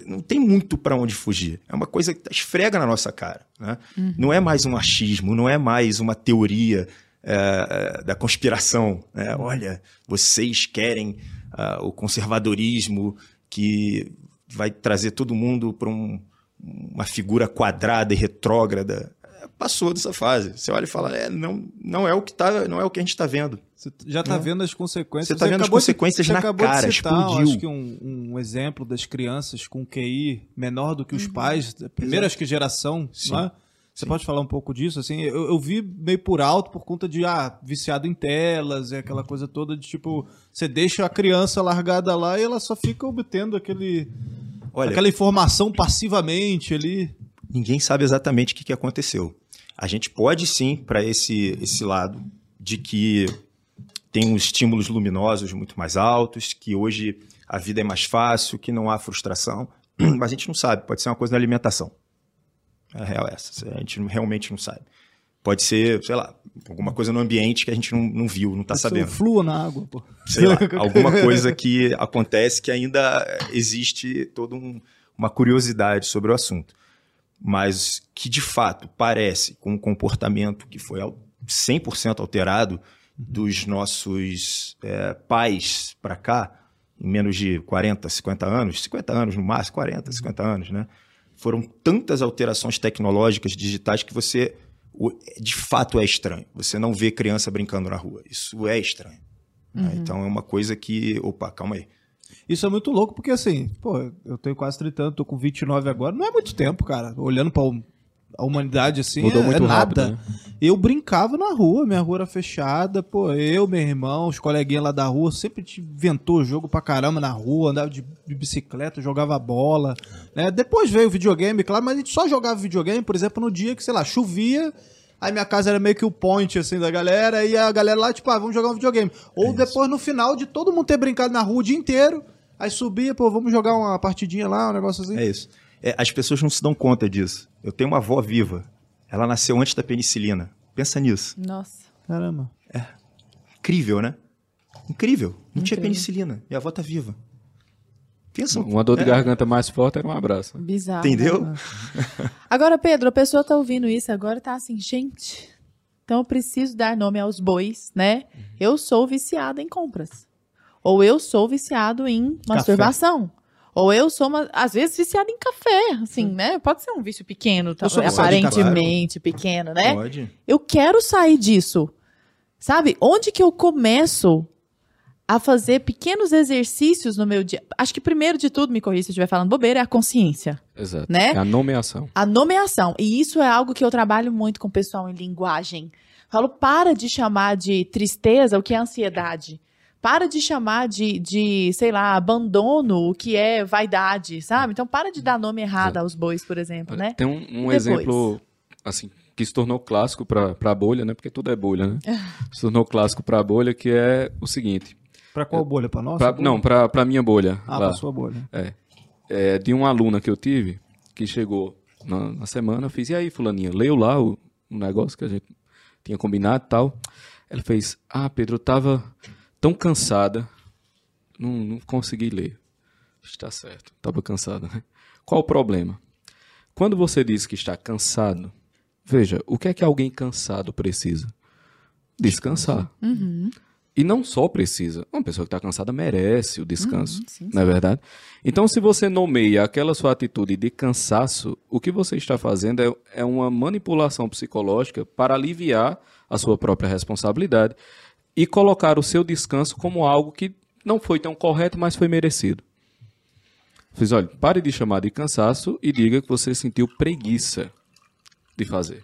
não tem muito para onde fugir. É uma coisa que esfrega na nossa cara. Né? Não é mais um achismo, não é mais uma teoria é, da conspiração. né? Olha, vocês querem ah, o conservadorismo que vai trazer todo mundo para um, uma figura quadrada e retrógrada. Passou dessa fase. Você olha e fala, é, não, não é o que tá, não é o que a gente está vendo. Você já está vendo as consequências. Você tá vendo as de- consequências você na acabou de cara, citar, explodiu. acho que um, um exemplo das crianças com QI menor do que Uhum. os pais, da primeira acho que geração, Sim. não é? Você pode falar um pouco disso? Assim, eu, eu vi meio por alto por conta de ah, viciado em telas e aquela coisa toda de tipo, você deixa a criança largada lá e ela só fica obtendo aquele, Olha, aquela informação passivamente ali. ninguém sabe exatamente o que, que aconteceu. A gente pode sim para esse, esse lado de que tem uns estímulos luminosos muito mais altos, que hoje a vida é mais fácil, que não há frustração, mas a gente não sabe, pode ser uma coisa da alimentação. É real essa, a gente realmente não sabe. Pode ser, sei lá, alguma coisa no ambiente que a gente não, não viu, não está sabendo. Flua na água, pô. Sei lá, alguma coisa que acontece que ainda existe toda um, uma curiosidade sobre o assunto. Mas que de fato parece com um comportamento que foi 100% alterado dos nossos é, pais para cá, em menos de 40, 50 anos, 50 anos no máximo, 40, 50 anos, né? Foram tantas alterações tecnológicas, digitais, que você de fato é estranho. Você não vê criança brincando na rua. Isso é estranho. Né? Uhum. Né? Então é uma coisa que. Opa, calma aí. Isso é muito louco, porque assim, pô, eu tenho quase 30 anos, tô com 29 agora. Não é muito tempo, cara. Olhando pra a humanidade assim, Mudou é, muito é rápido, nada. Né? Eu brincava na rua, minha rua era fechada, pô, eu, meu irmão, os coleguinhas lá da rua, sempre inventou jogo pra caramba na rua, andava de, de bicicleta, jogava bola, né? Depois veio o videogame, claro, mas a gente só jogava videogame, por exemplo, no dia que, sei lá, chovia, Aí minha casa era meio que o point, assim, da galera. E a galera lá, tipo, ah, vamos jogar um videogame. Ou é depois, no final, de todo mundo ter brincado na rua o dia inteiro. Aí subia, pô, vamos jogar uma partidinha lá, um negócio assim. É isso. É, as pessoas não se dão conta disso. Eu tenho uma avó viva. Ela nasceu antes da penicilina. Pensa nisso. Nossa. Caramba. É. Incrível, né? Incrível. Não Incrível. tinha penicilina. Minha avó tá viva. Pensa. Uma dor de é. garganta mais forte era um abraço. Bizarro. Entendeu? Né? Agora, Pedro, a pessoa tá ouvindo isso agora tá assim, gente. Então eu preciso dar nome aos bois, né? Uhum. Eu sou viciado em compras. Ou eu sou viciado em masturbação. Ou eu sou, uma, às vezes, viciado em café, assim, hum. né? Pode ser um vício pequeno, tá, aparentemente pequeno, né? Pode. Eu quero sair disso. Sabe? Onde que eu começo a fazer pequenos exercícios no meu dia. Acho que primeiro de tudo, me corrija se eu estiver falando bobeira, é a consciência. Exato. Né? É a nomeação. A nomeação. E isso é algo que eu trabalho muito com o pessoal em linguagem. falo, para de chamar de tristeza o que é ansiedade. Para de chamar de, de, sei lá, abandono o que é vaidade, sabe? Então, para de dar nome errado Exato. aos bois, por exemplo, né? Tem um, um exemplo, assim, que se tornou clássico para a bolha, né? Porque tudo é bolha, né? se tornou clássico para a bolha, que é o seguinte. Para qual bolha? Para nossa? Pra, não, para a minha bolha. Ah, para sua bolha. É. é. De uma aluna que eu tive, que chegou na, na semana, eu fiz, e aí, fulaninha, leu lá o, o, negócio que a gente tinha combinado e tal. Ela fez, ah, Pedro, eu tava tão cansada, não, não consegui ler. Está certo, estava cansada, né? Qual o problema? Quando você diz que está cansado, veja, o que é que alguém cansado precisa? Descansar. Uhum. E não só precisa. Uma pessoa que está cansada merece o descanso. Uhum, sim, não é verdade? Então, se você nomeia aquela sua atitude de cansaço, o que você está fazendo é, é uma manipulação psicológica para aliviar a sua própria responsabilidade e colocar o seu descanso como algo que não foi tão correto, mas foi merecido. Fiz, olha, pare de chamar de cansaço e diga que você sentiu preguiça de fazer.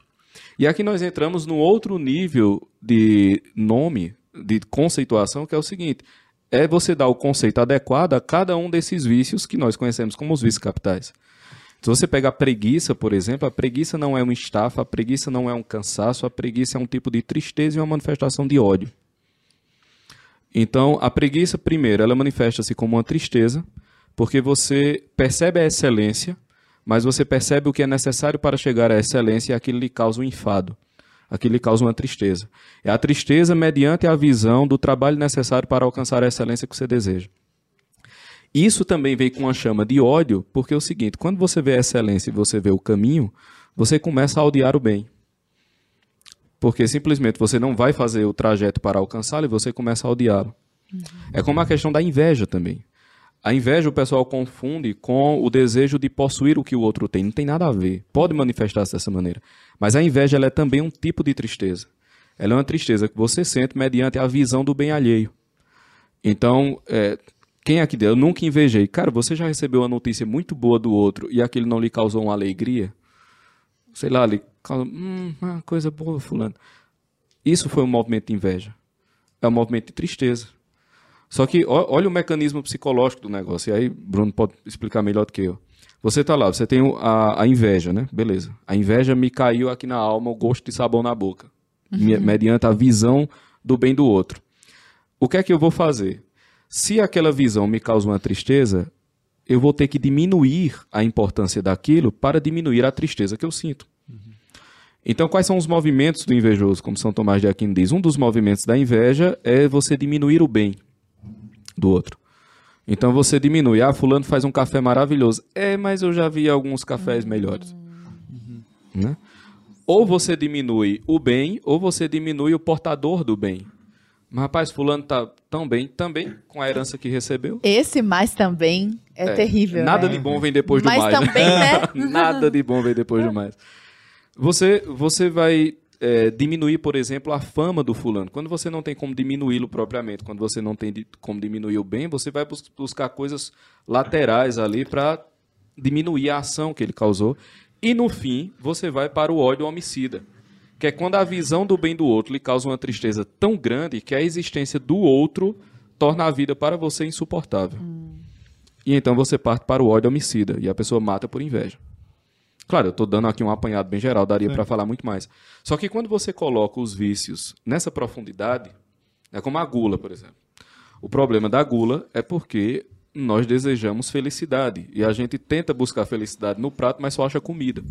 E aqui nós entramos no outro nível de nome de conceituação, que é o seguinte: é você dar o conceito adequado a cada um desses vícios que nós conhecemos como os vícios capitais. Se você pega a preguiça, por exemplo, a preguiça não é uma estafa, a preguiça não é um cansaço, a preguiça é um tipo de tristeza e uma manifestação de ódio. Então, a preguiça, primeiro, ela manifesta-se como uma tristeza, porque você percebe a excelência, mas você percebe o que é necessário para chegar à excelência e aquilo lhe causa um enfado aquilo lhe causa uma tristeza. É a tristeza mediante a visão do trabalho necessário para alcançar a excelência que você deseja. Isso também vem com uma chama de ódio, porque é o seguinte: quando você vê a excelência e você vê o caminho, você começa a odiar o bem. Porque simplesmente você não vai fazer o trajeto para alcançá-lo e você começa a odiá-lo. Uhum. É como a questão da inveja também. A inveja o pessoal confunde com o desejo de possuir o que o outro tem. Não tem nada a ver. Pode manifestar-se dessa maneira. Mas a inveja é também um tipo de tristeza. Ela é uma tristeza que você sente mediante a visão do bem alheio. Então, é, quem aqui deu? Eu nunca invejei. Cara, você já recebeu uma notícia muito boa do outro e aquilo não lhe causou uma alegria? Sei lá, lhe causou, hum, uma coisa boa, fulano. Isso foi um movimento de inveja. É um movimento de tristeza. Só que olha o mecanismo psicológico do negócio. E aí, Bruno pode explicar melhor do que eu. Você tá lá, você tem a, a inveja, né? Beleza. A inveja me caiu aqui na alma, o gosto de sabão na boca. Me- mediante a visão do bem do outro. O que é que eu vou fazer? Se aquela visão me causa uma tristeza, eu vou ter que diminuir a importância daquilo para diminuir a tristeza que eu sinto. Então, quais são os movimentos do invejoso, como São Tomás de Aquino diz? Um dos movimentos da inveja é você diminuir o bem do outro. Então você diminui. Ah, fulano faz um café maravilhoso. É, mas eu já vi alguns cafés melhores. Né? Ou você diminui o bem, ou você diminui o portador do bem. Mas, rapaz, fulano tá tão bem, também, com a herança que recebeu. Esse mais também é, terrível. Nada né? de bom vem depois do Mas mais. né? também, né? Nada de bom vem depois do mais. Você, você vai é, diminuir, por exemplo, a fama do fulano. Quando você não tem como diminuí-lo propriamente, quando você não tem como diminuir o bem, você vai bus- buscar coisas laterais ali para diminuir a ação que ele causou. E no fim, você vai para o ódio homicida. Que é quando a visão do bem do outro lhe causa uma tristeza tão grande que a existência do outro torna a vida para você insuportável. E então você parte para o ódio homicida e a pessoa mata por inveja. Claro, eu estou dando aqui um apanhado bem geral, daria para falar muito mais. Só que quando você coloca os vícios nessa profundidade, é como a gula, por exemplo. O problema da gula é porque nós desejamos felicidade e a gente tenta buscar felicidade no prato, mas só acha comida.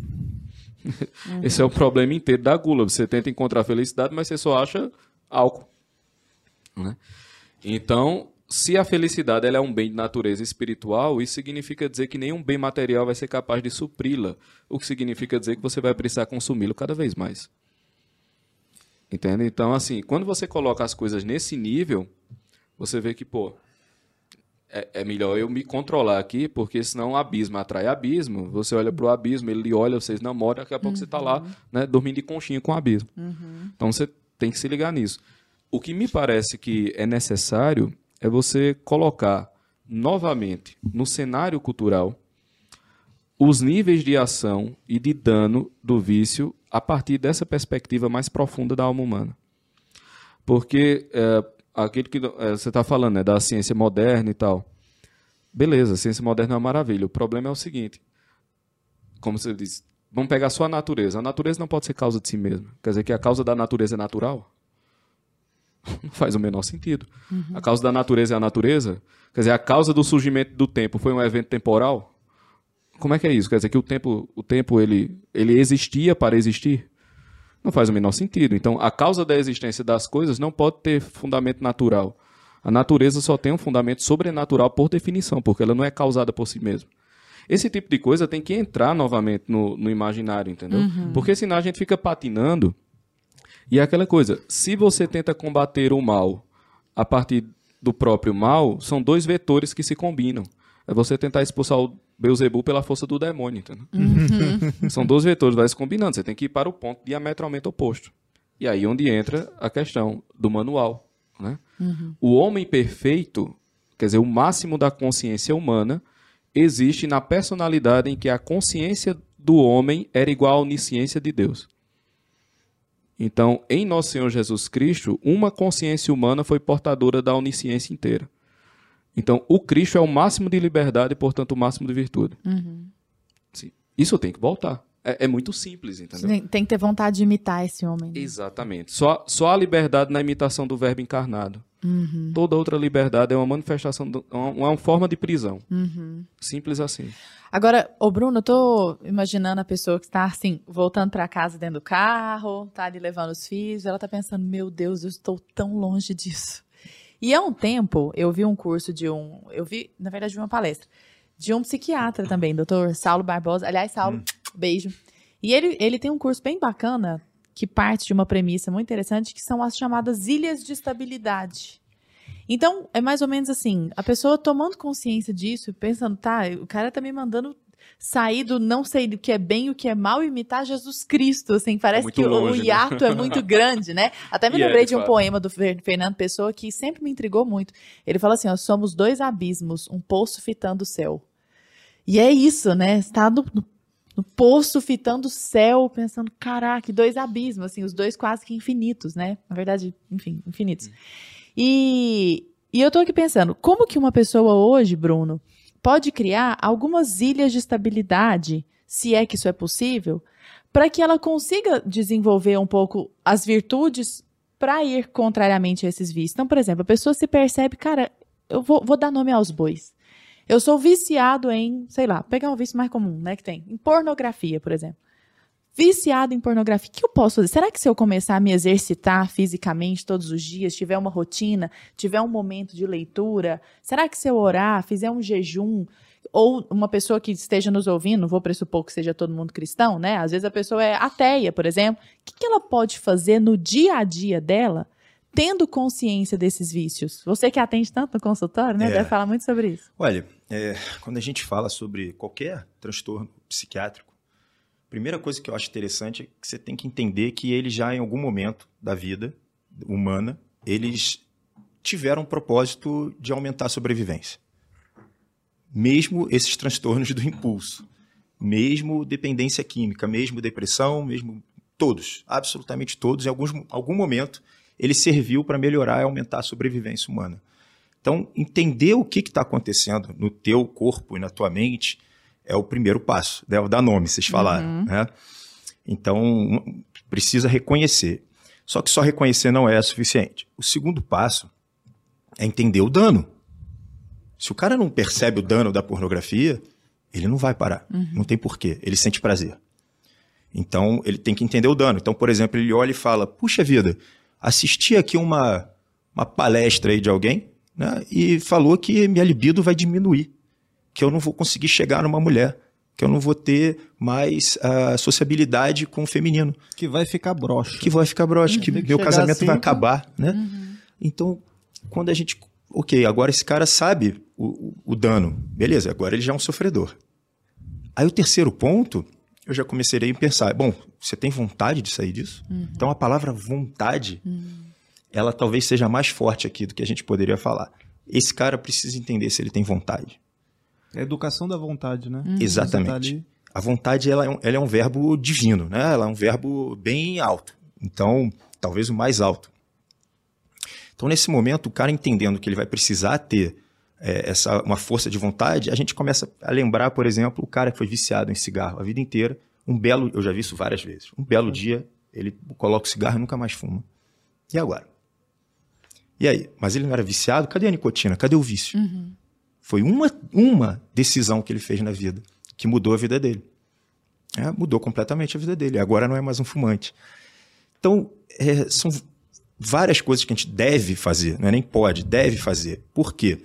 Esse é o problema inteiro da gula. Você tenta encontrar felicidade, mas você só acha álcool. né? Então, se a felicidade ela é um bem de natureza espiritual, isso significa dizer que nenhum bem material vai ser capaz de supri-la. O que significa dizer que você vai precisar consumi-lo cada vez mais. Entende? Então, assim, quando você coloca as coisas nesse nível, você vê que, pô, é, é melhor eu me controlar aqui, porque senão o abismo atrai abismo. Você olha pro abismo, ele olha, vocês namoram, daqui a pouco você tá lá, né, dormindo de conchinha com o abismo. Então você tem que se ligar nisso. O que me parece que é necessário é você colocar novamente no cenário cultural os níveis de ação e de dano do vício a partir dessa perspectiva mais profunda da alma humana. Porque é, aquilo que é, você está falando, né, da ciência moderna e tal. Beleza, ciência moderna é uma maravilha. O problema é o seguinte: como você disse, vamos pegar só a natureza. A natureza não pode ser causa de si mesma. Quer dizer que a causa da natureza é natural? Não faz o menor sentido. A causa da natureza é a natureza? Quer dizer, a causa do surgimento do tempo foi um evento temporal? Como é que é isso? Quer dizer que o tempo, o tempo ele, ele existia para existir? Não faz o menor sentido. Então, a causa da existência das coisas não pode ter fundamento natural. A natureza só tem um fundamento sobrenatural por definição, porque ela não é causada por si mesma. Esse tipo de coisa tem que entrar novamente no, no imaginário, entendeu? Porque senão a gente fica patinando. E é aquela coisa, se você tenta combater o mal a partir do próprio mal, são dois vetores que se combinam. É você tentar expulsar o Beuzebu pela força do demônio, entendeu? São dois vetores, vai se combinando. Você tem que ir para o ponto diametralmente oposto. E aí onde entra a questão do manual. Né? O homem perfeito, quer dizer, o máximo da consciência humana, existe na personalidade em que a consciência do homem era igual à onisciência de Deus. Então, em Nosso Senhor Jesus Cristo, uma consciência humana foi portadora da onisciência inteira. Então, o Cristo é o máximo de liberdade e, portanto, o máximo de virtude. Sim. Isso tem que voltar. É, é muito simples, entendeu? Tem, que ter vontade de imitar esse homem. né? Exatamente. Só, só a liberdade na imitação do verbo encarnado. Uhum. Toda outra liberdade é uma manifestação, do, é uma, uma forma de prisão. Uhum. Simples assim. Agora, ô Bruno, eu tô imaginando a pessoa que está assim, voltando para casa dentro do carro, tá ali levando os filhos, ela tá pensando, meu Deus, eu estou tão longe disso. E há um tempo, eu vi um curso de um, eu vi, na verdade, vi uma palestra de um psiquiatra também, doutor Saulo Barbosa. Aliás, Saulo, beijo. E ele, ele tem um curso bem bacana que parte de uma premissa muito interessante, que são as chamadas ilhas de estabilidade. Então, é mais ou menos assim, a pessoa tomando consciência disso, pensando, tá, o cara tá me mandando sair do não sei do que é bem e o que é mal e imitar Jesus Cristo, assim, parece muito que o- longe, o né? hiato é muito grande, né? Até me é, lembrei de de um poema do Fer- Fernando Pessoa que sempre me intrigou muito. Ele fala assim, ó, somos dois abismos, um poço fitando o céu. E é isso, né? Está no, no, no poço fitando o céu, pensando, caraca, dois abismos, assim, os dois quase que infinitos, né? Na verdade, enfim, infinitos. E, e eu tô aqui pensando, como que uma pessoa hoje, Bruno, pode criar algumas ilhas de estabilidade, se é que isso é possível, para que ela consiga desenvolver um pouco as virtudes para ir contrariamente a esses vícios. Então, por exemplo, a pessoa se percebe, cara, eu vou, vou dar nome aos bois. Eu sou viciado em, sei lá, pegar um vício mais comum, né, que tem, em pornografia, por exemplo. Viciado em pornografia, o que eu posso fazer? Será que se eu começar a me exercitar fisicamente todos os dias, tiver uma rotina, tiver um momento de leitura, será que se eu orar, fizer um jejum, ou uma pessoa que esteja nos ouvindo, vou pressupor que seja todo mundo cristão, né? Às vezes a pessoa é ateia, por exemplo. O que, que ela pode fazer no dia a dia dela, tendo consciência desses vícios? Você que atende tanto no consultório, né? É. Deve falar muito sobre isso. Olha, é, quando a gente fala sobre qualquer transtorno psiquiátrico, a primeira coisa que eu acho interessante é que você tem que entender que eles já em algum momento da vida humana, eles tiveram um propósito de aumentar a sobrevivência. Mesmo esses transtornos do impulso, mesmo dependência química, mesmo depressão, mesmo todos, absolutamente todos, em alguns, algum momento, ele serviu para melhorar e aumentar a sobrevivência humana. Então, entender o que está acontecendo no teu corpo e na tua mente é o primeiro passo, deve dar nome, vocês falaram. Né? Então, precisa reconhecer. Só que só reconhecer não é suficiente. O segundo passo é entender o dano. Se o cara não percebe o dano da pornografia, ele não vai parar. Não tem porquê. Ele sente prazer. Então, ele tem que entender o dano. Então, por exemplo, ele olha e fala: Puxa vida, assisti aqui uma, uma palestra aí de alguém né, e falou que minha libido vai diminuir, que eu não vou conseguir chegar numa mulher, que eu não vou ter mais a sociabilidade com o feminino, Que vai ficar broxa. que vai ficar broxa, que Tem que meu casamento assim, vai acabar, né? Então, quando a gente, ok, agora esse cara sabe o, o- o dano, beleza? Agora ele já é um sofredor. Aí o terceiro ponto, eu já comecei a pensar, bom, você tem vontade de sair disso? Então a palavra vontade, ela talvez seja mais forte aqui do que a gente poderia falar. Esse cara precisa entender se ele tem vontade. É a educação da vontade, né? Exatamente. Você tá A vontade ela é, um, ela é um verbo divino, né? Ela é um verbo bem alto. Então, talvez o mais alto. Então, nesse momento, o cara entendendo que ele vai precisar ter é, essa uma força de vontade, a gente começa a lembrar, por exemplo, o cara que foi viciado em cigarro a vida inteira. Um belo, eu já vi isso várias vezes. Um belo dia, ele coloca o cigarro e nunca mais fuma. E agora? E aí? Mas ele não era viciado? Cadê a nicotina? Cadê o vício? Foi uma, uma decisão que ele fez na vida que mudou a vida dele. É, mudou completamente a vida dele. Agora não é mais um fumante. Então, é, são várias coisas que a gente deve fazer, não é nem pode, deve fazer. Por quê?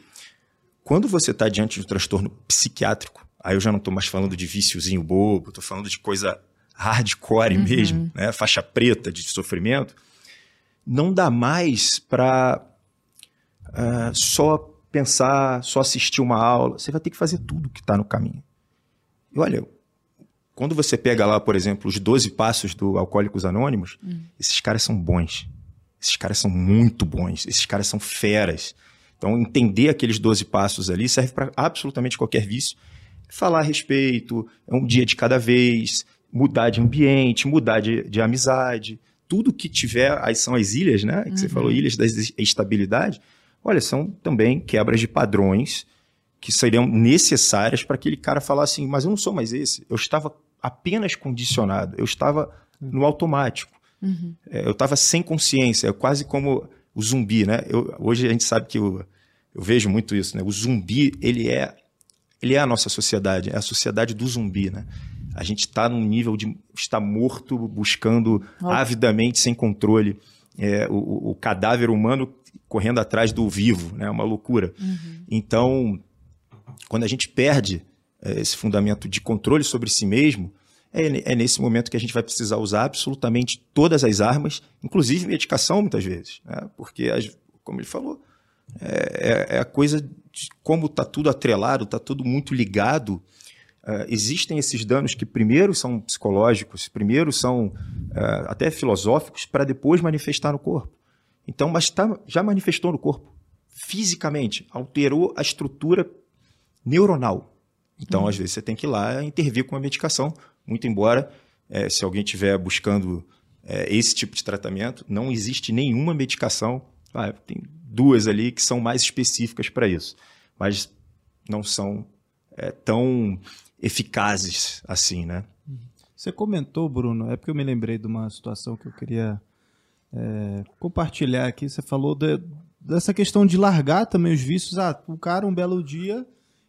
Quando você está diante de um transtorno psiquiátrico, aí eu já não estou mais falando de viciozinho bobo, estou falando de coisa hardcore mesmo, né? faixa preta de sofrimento, não dá mais para só pensar, só assistir uma aula. Você vai ter que fazer tudo que está no caminho. E olha, quando você pega lá, por exemplo, os 12 passos do Alcoólicos Anônimos, esses caras são bons. Esses caras são muito bons. Esses caras são feras. Então, entender aqueles 12 passos ali serve para absolutamente qualquer vício. Falar a respeito, é um dia de cada vez, mudar de ambiente, mudar de, de amizade. Tudo que tiver, aí são as ilhas, né? Que você falou, ilhas da estabilidade. Olha, são também quebras de padrões que seriam necessárias para aquele cara falar assim, mas eu não sou mais esse. Eu estava apenas condicionado, eu estava no automático. É, eu estava sem consciência, é quase como o zumbi, né? Eu- hoje a gente sabe que eu, eu vejo muito isso, né? O zumbi, ele é, ele é a nossa sociedade, é a sociedade do zumbi, né? A gente está num nível de estar morto, buscando avidamente, sem controle, é, o- o, cadáver humano correndo atrás do vivo, né? Uma loucura. Então, quando a gente perde eh, esse fundamento de controle sobre si mesmo, é, é nesse momento que a gente vai precisar usar absolutamente todas as armas, inclusive medicação, muitas vezes. né? Porque, as- como ele falou, é, é- é a coisa de como está tudo atrelado, está tudo muito ligado. eh, existem esses danos que primeiro são psicológicos, primeiro são eh, até filosóficos, para depois manifestar no corpo. Então, mas tá- já manifestou no corpo, fisicamente, alterou a estrutura neuronal. Então, às vezes, você tem que ir lá intervir com a medicação, muito embora, eh, se alguém estiver buscando eh, esse tipo de tratamento, não existe nenhuma medicação. Ah, tem duas ali que são mais específicas para isso, mas não são é, tão eficazes assim, né? Você comentou, Bruno, é porque eu me lembrei de uma situação que eu queria é, compartilhar aqui. Você falou de, dessa questão de largar também os vícios. Ah, o cara, um belo dia,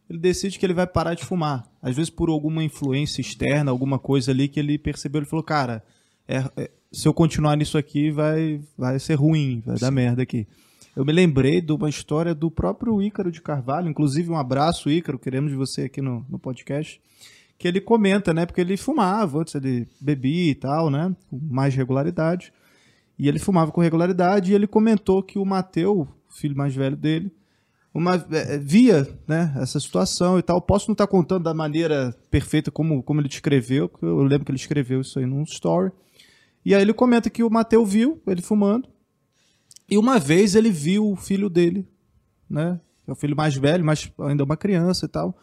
ele decide que ele vai parar de fumar. Às vezes por alguma influência externa, alguma coisa ali que ele percebeu, ele falou, cara, é, é, se eu continuar nisso aqui, vai, vai ser ruim, vai Sim. dar merda aqui. Eu me lembrei de uma história do próprio Ícaro de Carvalho, inclusive um abraço, Ícaro, queremos de você aqui no, no podcast que ele comenta, né? Porque ele fumava, antes ele bebia e tal, né? Com mais regularidade. E ele fumava com regularidade e ele comentou que o Mateu, filho mais velho dele, uma, é, via né, essa situação e tal. Posso não estar tá contando da maneira perfeita como, como ele descreveu, porque eu lembro que ele escreveu isso aí num story. E aí ele comenta que o Mateu viu ele fumando. E uma vez ele viu o filho dele, né? É o filho mais velho, mas ainda uma criança e tal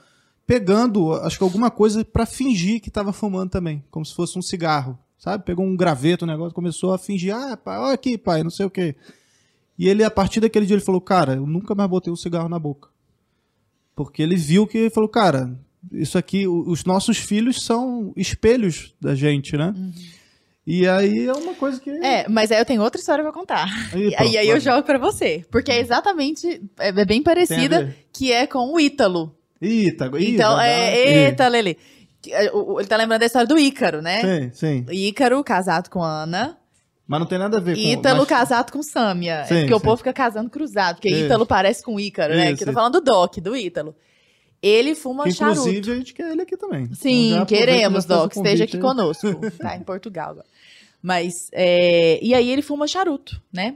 pegando, acho que alguma coisa para fingir que estava fumando também, como se fosse um cigarro, sabe? Pegou um graveto, um negócio, começou a fingir, ah, pai, olha aqui, pai, não sei o quê. E ele, a partir daquele dia, ele falou, cara, eu nunca mais botei um cigarro na boca. Porque ele viu que, falou, cara, isso aqui, os nossos filhos são espelhos da gente, né? Uhum. E aí é uma coisa que. É, mas aí eu tenho outra história pra contar. Aí, pô, e aí eu jogo pra você. Porque é exatamente. É bem parecida, que é com o Ítalo. Eita, Então, é, eita, Lele. É, ele tá lembrando da história do Ícaro, né? Sim, sim. Ícaro casado com Ana. Mas não tem nada a ver com... Ítalo mas... casado com Sâmia. Sim, é porque sim. o povo fica casando cruzado. Porque isso. Ítalo parece com Ícaro, né? Isso, que eu tô falando do Doc, do Ítalo. Ele fuma que, charuto. Inclusive, a gente quer ele aqui também. Sim, então, queremos, Doc. Esteja aqui aí. conosco. tá em Portugal agora. Mas, é... e aí ele fuma charuto, né?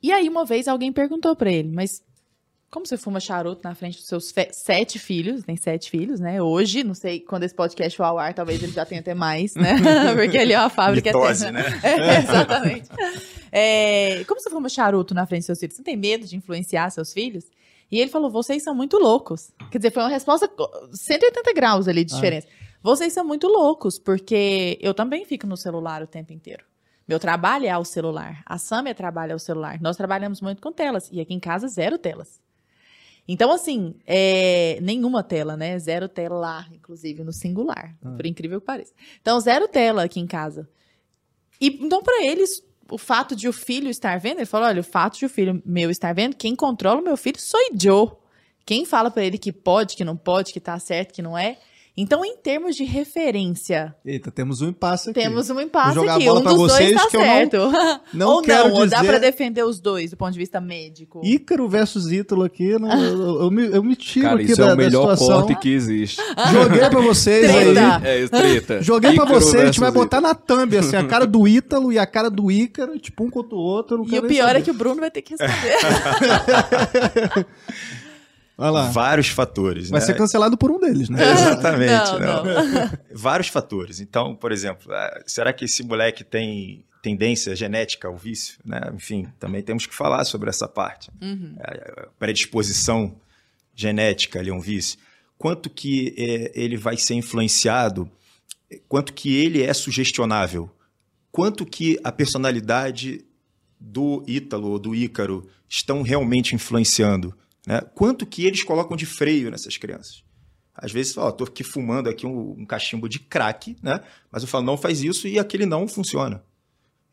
E aí, uma vez, alguém perguntou pra ele, mas como você fuma charuto na frente dos seus sete filhos, tem sete filhos, né? Hoje, não sei, quando esse podcast for ao ar, talvez ele já tenha até mais, né? Porque ele é uma fábrica Mitose, eterna. né? É, exatamente. É, como você fuma charuto na frente dos seus filhos? Você tem medo de influenciar seus filhos? E ele falou, vocês são muito loucos. Quer dizer, foi uma resposta 180 graus ali de ah. diferença. Ah. Vocês são muito loucos, porque eu também fico no celular o tempo inteiro. Meu trabalho é ao celular. A Samia trabalha ao celular. Nós trabalhamos muito com telas. E aqui em casa, zero telas. Então, assim, é, nenhuma tela, né? Zero tela, inclusive, no singular, ah. por incrível que pareça. Então, zero tela aqui em casa. E então, para eles, o fato de o filho estar vendo, ele falou: olha, o fato de o filho meu estar vendo, quem controla o meu filho sou eu. Quem fala para ele que pode, que não pode, que tá certo, que não é, então, em termos de referência. Eita, temos um impasse aqui. Temos um impasse aqui. Um dos dois está certo. Não, não ou não, dizer... ou dá para defender os dois do ponto de vista médico. Ícaro versus Ítalo aqui, não, eu, eu, me, eu me tiro Cara, aqui isso da, é o melhor corte que existe. Joguei pra vocês aí. É, treta. Joguei pra vocês, a gente vai botar na thumb, assim, a cara do Ítalo e a cara do Ícaro, tipo, um contra o outro. E o pior é que o Bruno vai ter que responder. Vários fatores. Vai né? ser cancelado por um deles, né? Exatamente. não, não. Vários fatores. Então, por exemplo, ah, será que esse moleque tem tendência genética ao vício? Né? Enfim, também temos que falar sobre essa parte. Uhum. A predisposição genética ali a um vício. Quanto que é, ele vai ser influenciado, quanto que ele é sugestionável, quanto que a personalidade do Ítalo ou do Ícaro estão realmente influenciando. Né? Quanto que eles colocam de freio nessas crianças? Às vezes, ó, tô aqui fumando aqui um, um cachimbo de crack, né? Mas eu falo, não faz isso e aquele não funciona.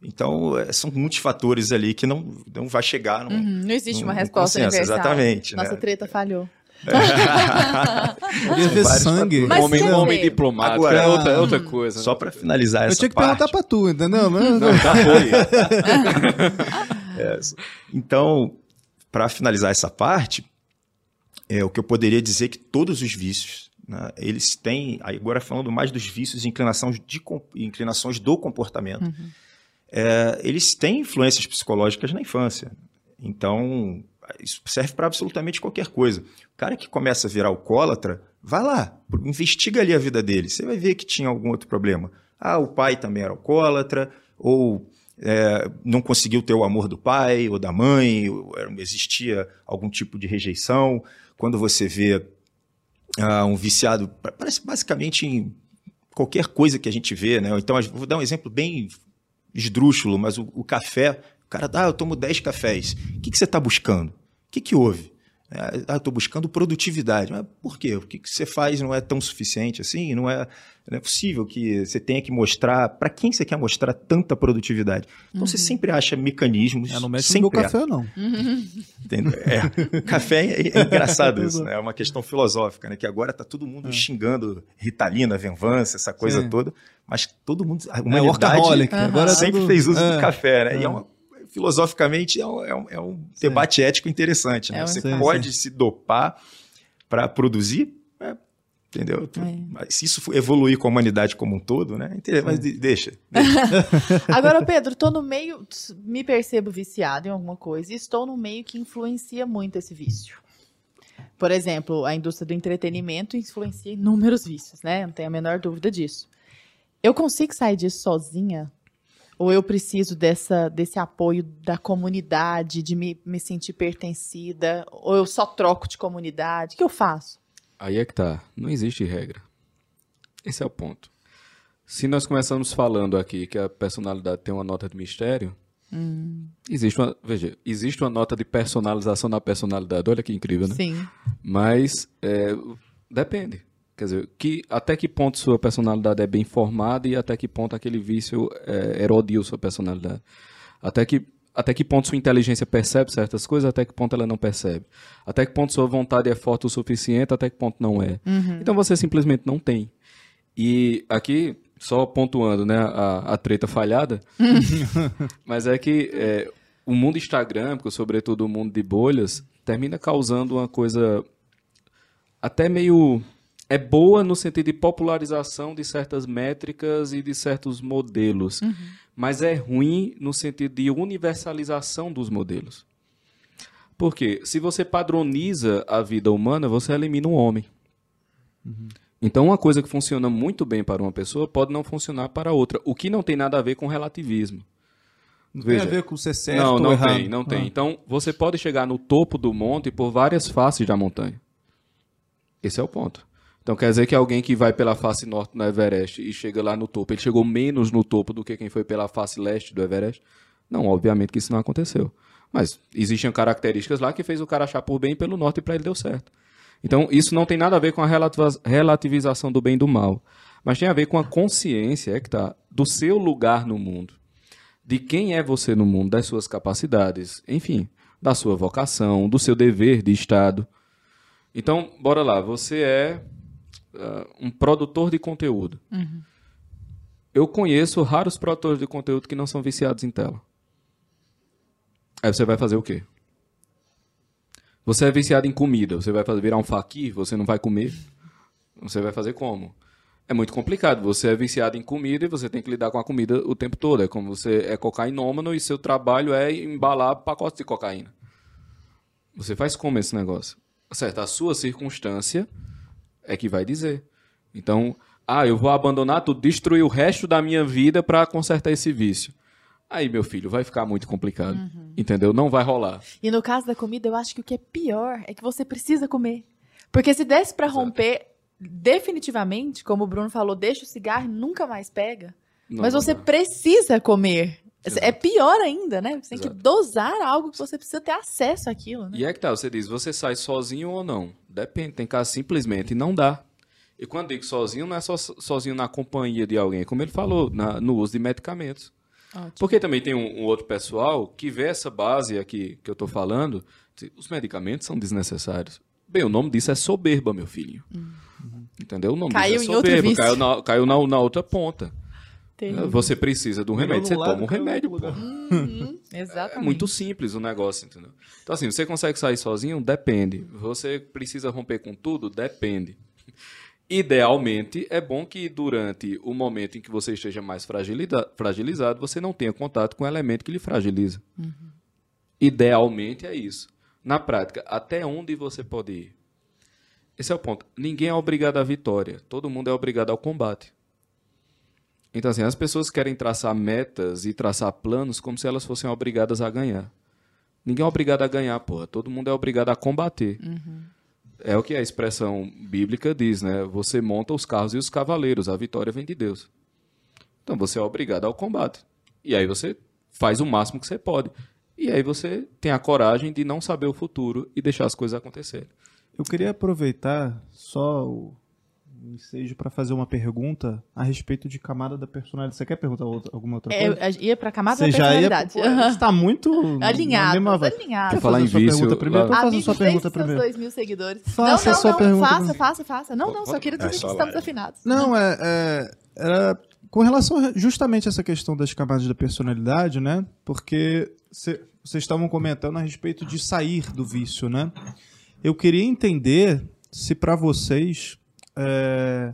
Então, é, são muitos fatores ali que não, não vai chegar. Num, uhum, não existe uma resposta consenso, universal. Exatamente. Nossa né? treta falhou. Queria ver sangue. Mas homem, homem diplomático Agora, é outra, é outra coisa. Só para finalizar essa parte. Eu tinha que parte, perguntar para tu, entendeu? Não, já foi. é, então, para finalizar essa parte, é o que eu poderia dizer que todos os vícios, né, eles têm, agora falando mais dos vícios e inclinações, de, inclinações do comportamento, uhum. é, eles têm influências psicológicas na infância. Então, isso serve para absolutamente qualquer coisa. O cara que começa a virar alcoólatra, vai lá, investiga ali a vida dele. Você vai ver que tinha algum outro problema. Ah, o pai também era alcoólatra, ou é, não conseguiu ter o amor do pai ou da mãe, ou existia algum tipo de rejeição. Quando você vê uh, um viciado, parece basicamente em qualquer coisa que a gente vê, né? Então, vou dar um exemplo bem esdrúxulo, mas o, o café, o cara, ah, eu tomo 10 cafés. O que, que você está buscando? O que, que houve? É, ah, estou buscando produtividade. Mas por quê? O que, que você faz não é tão suficiente assim? Não é, não é possível que você tenha que mostrar. Para quem você quer mostrar tanta produtividade? Então você sempre acha mecanismos. É, não mexe sempre no meu café, não. Entendeu? É, café é, é engraçado isso, né? É uma questão filosófica, né? Que agora tá todo mundo xingando Ritalina, Venvance, essa coisa Sim. toda, mas todo mundo, a É humanidade workaholic. Agora é sempre tudo- fez uso é, do café, né? é. E é uma, filosoficamente é um, é um- é um debate ético interessante, né? É Você Sim, pode se dopar para produzir, é, entendeu? É. Mas Se isso evoluir com a humanidade como um todo, né? Mas de- deixa. Agora, Pedro, tô no meio, me percebo viciado em alguma coisa e estou no meio que influencia muito esse vício. Por exemplo, a indústria do entretenimento influencia inúmeros vícios, né? Não tenho a menor dúvida disso. Eu consigo sair disso sozinha? Ou eu preciso dessa, desse apoio da comunidade, de me, me sentir pertencida? Ou eu só troco de comunidade? O que eu faço? Aí é que tá. Não existe regra. Esse é o ponto. Se nós começamos falando aqui que a personalidade tem uma nota de mistério, existe uma. Veja, existe uma nota de personalização na personalidade. Olha que incrível, né? Sim. Mas é, depende. Quer dizer, que, até que ponto sua personalidade é bem formada e até que ponto aquele vício é, erodia sua personalidade. Até que, até que ponto sua inteligência percebe certas coisas, até que ponto ela não percebe. Até que ponto sua vontade é forte o suficiente, até que ponto não é. Então você simplesmente não tem. E aqui, só pontuando né, a, a treta falhada, mas é que é, o mundo instagrâmico, sobretudo o mundo de bolhas, termina causando uma coisa até meio. É boa no sentido de popularização de certas métricas e de certos modelos, mas é ruim no sentido de universalização dos modelos. Porque se você padroniza a vida humana, você elimina um homem. Então, uma coisa que funciona muito bem para uma pessoa pode não funcionar para outra, o que não tem nada a ver com relativismo. Não tem Veja. a ver com ser certo não, não errado. tem, não tem. Ah. Então, você pode chegar no topo do monte por várias faces da montanha. Esse é o ponto. Então, quer dizer que alguém que vai pela face norte no Everest e chega lá no topo, ele chegou menos no topo do que quem foi pela face leste do Everest? Não, obviamente que isso não aconteceu. Mas existiam características lá que fez o cara achar por bem pelo norte e para ele deu certo. Então, isso não tem nada a ver com a relativiza- relativização do bem e do mal. Mas tem a ver com a consciência, é que tá, do seu lugar no mundo de quem é você no mundo, das suas capacidades, enfim, da sua vocação, do seu dever de Estado. Então, bora lá, você é ah, um produtor de conteúdo. Eu conheço raros produtores de conteúdo que não são viciados em tela. Aí você vai fazer o quê? Você é viciado em comida, você vai fazer, virar um faquir, você não vai comer? Você vai fazer como? É muito complicado. Você é viciado em comida e você tem que lidar com a comida o tempo todo. É como você é cocainômano e seu trabalho é embalar pacotes de cocaína. Você faz como esse negócio? Certo, a sua circunstância é que vai dizer. Então, ah, eu vou abandonar tudo, destruir o resto da minha vida para consertar esse vício. Aí, meu filho, vai ficar muito complicado. Entendeu? Não vai rolar. E no caso da comida, eu acho que o que é pior é que você precisa comer. Porque se desse pra romper definitivamente, como o Bruno falou, deixa o cigarro e nunca mais pega. Não, Mas não você dá. precisa comer. É Exato. pior ainda, né? Você tem Exato. que dosar algo que você precisa ter acesso àquilo, né? E é que tá, você diz, você sai sozinho ou não? Depende, tem casos simplesmente não dá. E quando digo sozinho, não é só sozinho na companhia de alguém, como ele falou, na- no uso de medicamentos. Ótimo. Porque também tem um, um outro pessoal que vê essa base aqui que eu tô falando, os medicamentos são desnecessários. Bem, o nome disso é soberba, meu filho. Entendeu? O nome Caiu disso em é soberba, caiu, na, caiu na, na outra ponta. Entendi. Você precisa de um remédio, você toma um no remédio, pô. Uhum, É exatamente. muito simples o negócio, entendeu? Então, assim, você consegue sair sozinho? Depende. Você precisa romper com tudo? Depende. Idealmente, é bom que durante o momento em que você esteja mais fragilizado, você não tenha contato com o elemento que lhe fragiliza. Idealmente é isso. Na prática, até onde você pode ir? Esse é o ponto. Ninguém é obrigado à vitória. Todo mundo é obrigado ao combate. Então, assim, as pessoas querem traçar metas e traçar planos como se elas fossem obrigadas a ganhar. Ninguém é obrigado a ganhar, porra. Todo mundo é obrigado a combater. É o que a expressão bíblica diz, né? Você monta os carros e os cavaleiros, a vitória vem de Deus. Então você é obrigado ao combate. E aí você faz o máximo que você pode. E aí você tem a coragem de não saber o futuro e deixar as coisas acontecerem. Eu queria aproveitar só o ensejo para fazer uma pergunta a respeito de camada da personalidade. Você quer perguntar outra- alguma outra É, coisa? eu ia pra camada Você da já ia. personalidade. Você está muito. Alinhado, mesma alinhado. Quer falar fazer em sua vício, pergunta primeiro? lá- Então faça a sua pergunta seus primeiro. dois mil seguidores. Faça não, a não, sua não, pergunta faça, primeiro. faça, faça. Não, não, só quero dizer É que estamos lá. afinados. Não, é, é- era com relação a justamente essa questão das camadas da personalidade, né? Porque cê- vocês estavam comentando a respeito de sair do vício, né? Eu queria entender se para vocês é,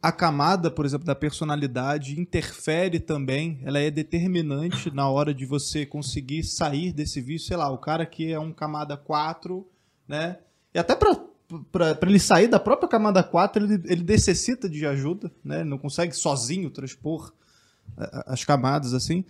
a camada, por exemplo, da personalidade interfere também, ela é determinante na hora de você conseguir sair desse vício, sei lá, o cara que é um camada 4, né? E até para para ele sair da própria camada 4, ele, ele necessita de ajuda, né? Ele não consegue sozinho transpor a- as camadas assim.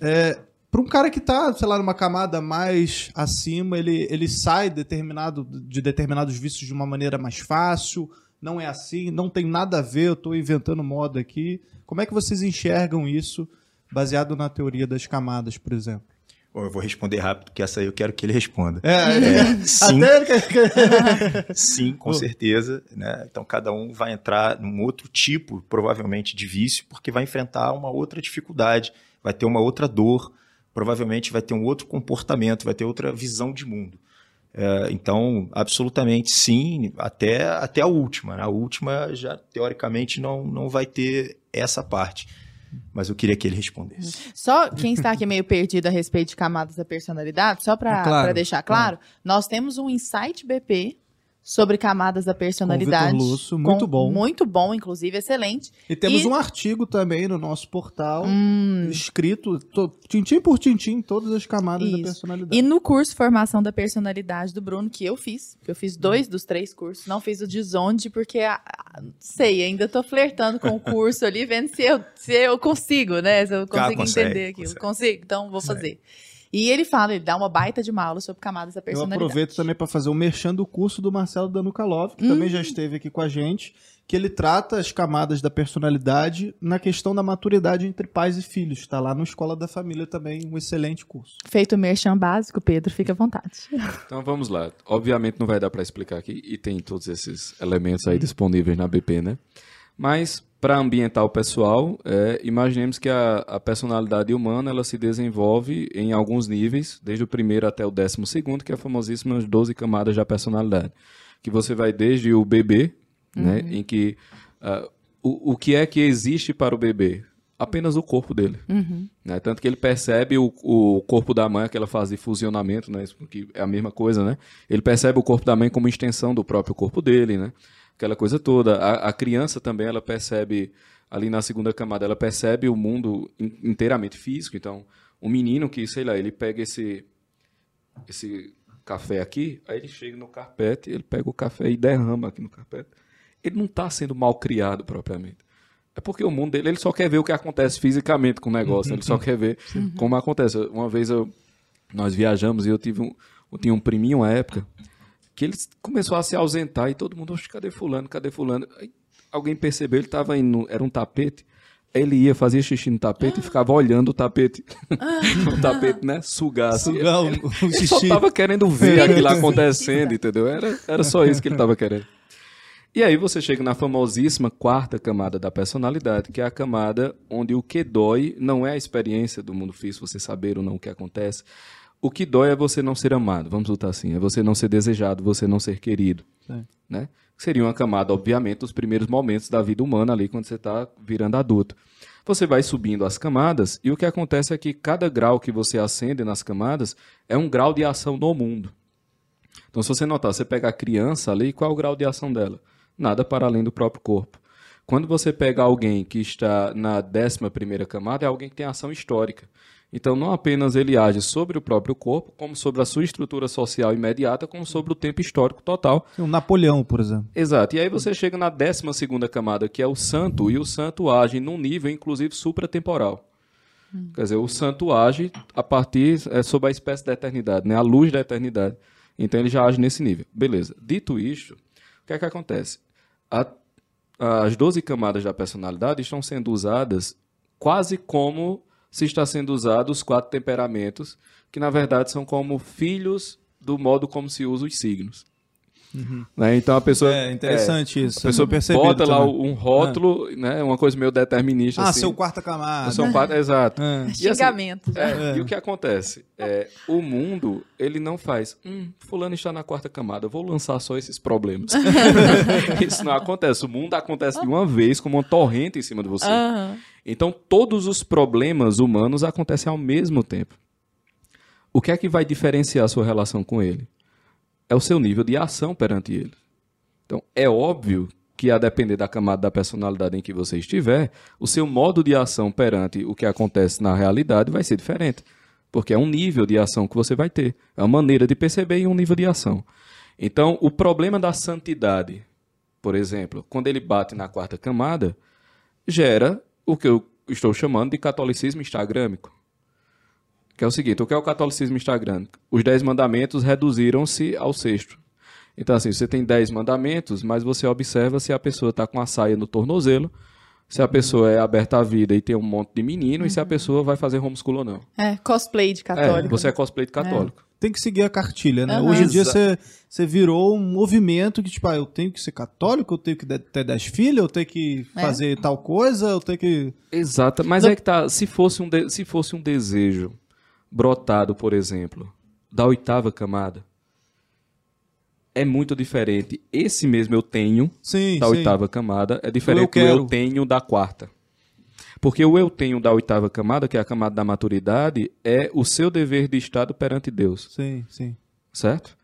É, para um cara que tá, sei lá, numa camada mais acima, ele, ele sai determinado, de determinados vícios de uma maneira mais fácil, não é assim, não tem nada a ver, eu estou inventando moda aqui. Como é que vocês enxergam isso baseado na teoria das camadas, por exemplo? Bom, eu vou responder rápido, porque essa aí eu quero que ele responda. É, É, sim, ele quer- sim, com certeza. Né? Então, cada um vai entrar num outro tipo, provavelmente, de vício, porque vai enfrentar uma outra dificuldade, vai ter uma outra dor, provavelmente vai ter um outro comportamento, vai ter outra visão de mundo. É, então, absolutamente sim, até, até a última. né? A última já, teoricamente, não, não vai ter essa parte. Mas eu queria que ele respondesse. Só quem está aqui meio perdido a respeito de camadas da personalidade, só para É claro, deixar claro, nós temos um Insight BP sobre camadas da personalidade. Vitor Lúcio, muito com- bom. Muito bom, inclusive, excelente. E temos E- um artigo também no nosso portal, Hum, escrito, to, tintim por tintim, todas as camadas da Isso. personalidade. E no curso Formação da Personalidade do Bruno, que eu fiz, eu fiz dois dos três cursos, não fiz o de Zonde, porque, ah, ah, não sei, ainda tô flertando com o curso ali, vendo se eu, se eu consigo, né? Se eu consigo consegue, entender aquilo. consegue. Consigo? Então vou fazer. E ele fala, ele dá uma baita de uma aula sobre camadas da Eu personalidade. aproveito também para fazer o merchan do curso do Marcelo Danukalov, que Hum. também já esteve aqui com a gente, que ele trata as camadas da personalidade na questão da maturidade entre pais e filhos. Está lá no Escola da Família também, um excelente curso. Feito o merchan básico, Pedro, fica à vontade. Então vamos lá. Obviamente não vai dar para explicar aqui e tem todos esses elementos aí disponíveis na BP, né? Mas para ambientar o pessoal, é, imaginemos que a, a personalidade humana ela se desenvolve em alguns níveis, desde o primeiro até o décimo segundo, que é a famosíssima 12 camadas da personalidade. Que você vai desde o bebê, né, em que ah, o, o que é que existe para o bebê? Apenas o corpo dele. Né? Tanto que ele percebe o, o corpo da mãe, aquela fase de fusionamento, né? Isso que é a mesma coisa, né? Ele percebe o corpo da mãe como extensão do próprio corpo dele, né? Aquela coisa toda. A, a criança também, ela percebe, ali na segunda camada, ela percebe o mundo in- inteiramente físico. Então, um menino que, sei lá, ele pega esse, esse café aqui, aí ele chega no carpete, ele pega o café e derrama aqui no carpete. Ele não está sendo mal criado propriamente. É porque o mundo dele, ele só quer ver o que acontece fisicamente com o negócio, ele só quer ver como acontece. Uma vez eu, nós viajamos e eu tive um, eu tinha um priminho uma época que ele começou a se ausentar e todo mundo, "Oxe, cadê fulano, cadê fulano? Aí alguém percebeu, ele estava indo, era um tapete, ele ia fazer xixi no tapete e ficava olhando o tapete, o tapete, né, sugar. assim. Sugar o- Ele- o ele só xixi. tava querendo ver aquilo acontecendo, entendeu? Era, era só isso que ele tava querendo. E aí você chega na famosíssima quarta camada da personalidade, que é a camada onde o que dói não é a experiência do mundo físico, você saber ou não o que acontece. O que dói é você não ser amado, vamos botar assim, é você não ser desejado, você não ser querido. Né? Seria uma camada, obviamente, dos primeiros momentos da vida humana ali, quando você está virando adulto. Você vai subindo as camadas e o que acontece é que cada grau que você ascende nas camadas é um grau de ação no mundo. Então, se você notar, você pega a criança ali, qual é o grau de ação dela? Nada para além do próprio corpo. Quando você pega alguém que está na décima primeira camada, é alguém que tem ação histórica. Então, não apenas ele age sobre o próprio corpo, como sobre a sua estrutura social imediata, como sobre o tempo histórico total. O Napoleão, por exemplo. Exato. E aí você chega na décima segunda camada, que é o santo, e o santo age num nível, inclusive, supratemporal. Quer dizer, o santo age a partir, é, sob a espécie da eternidade, né? a luz da eternidade. Então ele já age nesse nível. Beleza. Dito isto, o que é que acontece? A- as 12 camadas da personalidade estão sendo usadas quase como se está sendo usado os quatro temperamentos, que na verdade são como filhos do modo como se usa os signos. Né? Então a pessoa. É interessante isso. A pessoa eu percebi bota lá também. um rótulo, né? Uma coisa meio determinista. Ah, assim. seu quarta camada. São quatro, exato. É. E assim, Xingamento. já. é, E o que acontece? É, o mundo, ele não faz. Hum, fulano está na quarta camada, vou lançar só esses problemas. Isso não acontece. O mundo acontece de uma vez, como uma torrente em cima de você. Aham. Então, todos os problemas humanos acontecem ao mesmo tempo. O que é que vai diferenciar a sua relação com ele? É o seu nível de ação perante ele. Então, é óbvio que, a depender da camada da personalidade em que você estiver, o seu modo de ação perante o que acontece na realidade vai ser diferente. Porque é um nível de ação que você vai ter. É uma maneira de perceber e um nível de ação. Então, o problema da santidade, por exemplo, quando ele bate na quarta camada, gera o que eu estou chamando de catolicismo instagrâmico. Que é o seguinte, o que é o catolicismo instagrâmico? Os dez mandamentos reduziram-se ao sexto. Então, assim, você tem dez mandamentos, mas você observa se a pessoa está com a saia no tornozelo, se a pessoa é aberta à vida e tem um monte de menino, e se a pessoa vai fazer homeschool ou não. É, cosplay de É, católico. você é cosplay de católico. Tem que seguir a cartilha, né? Aham. Hoje em dia você, você virou um movimento que, tipo, ah, eu tenho que ser católico, eu tenho que ter dez filhos, eu tenho que É. fazer tal coisa, eu tenho que. Exato, mas No- é que tá, se fosse um, de- se fosse um desejo brotado, por exemplo, da oitava camada, é muito diferente. Esse mesmo eu tenho Sim, da sim. oitava camada é diferente eu do eu tenho da quarta. Porque o eu tenho da oitava camada, que é a camada da maturidade, é o seu dever de estado perante Deus, Sim, sim. certo?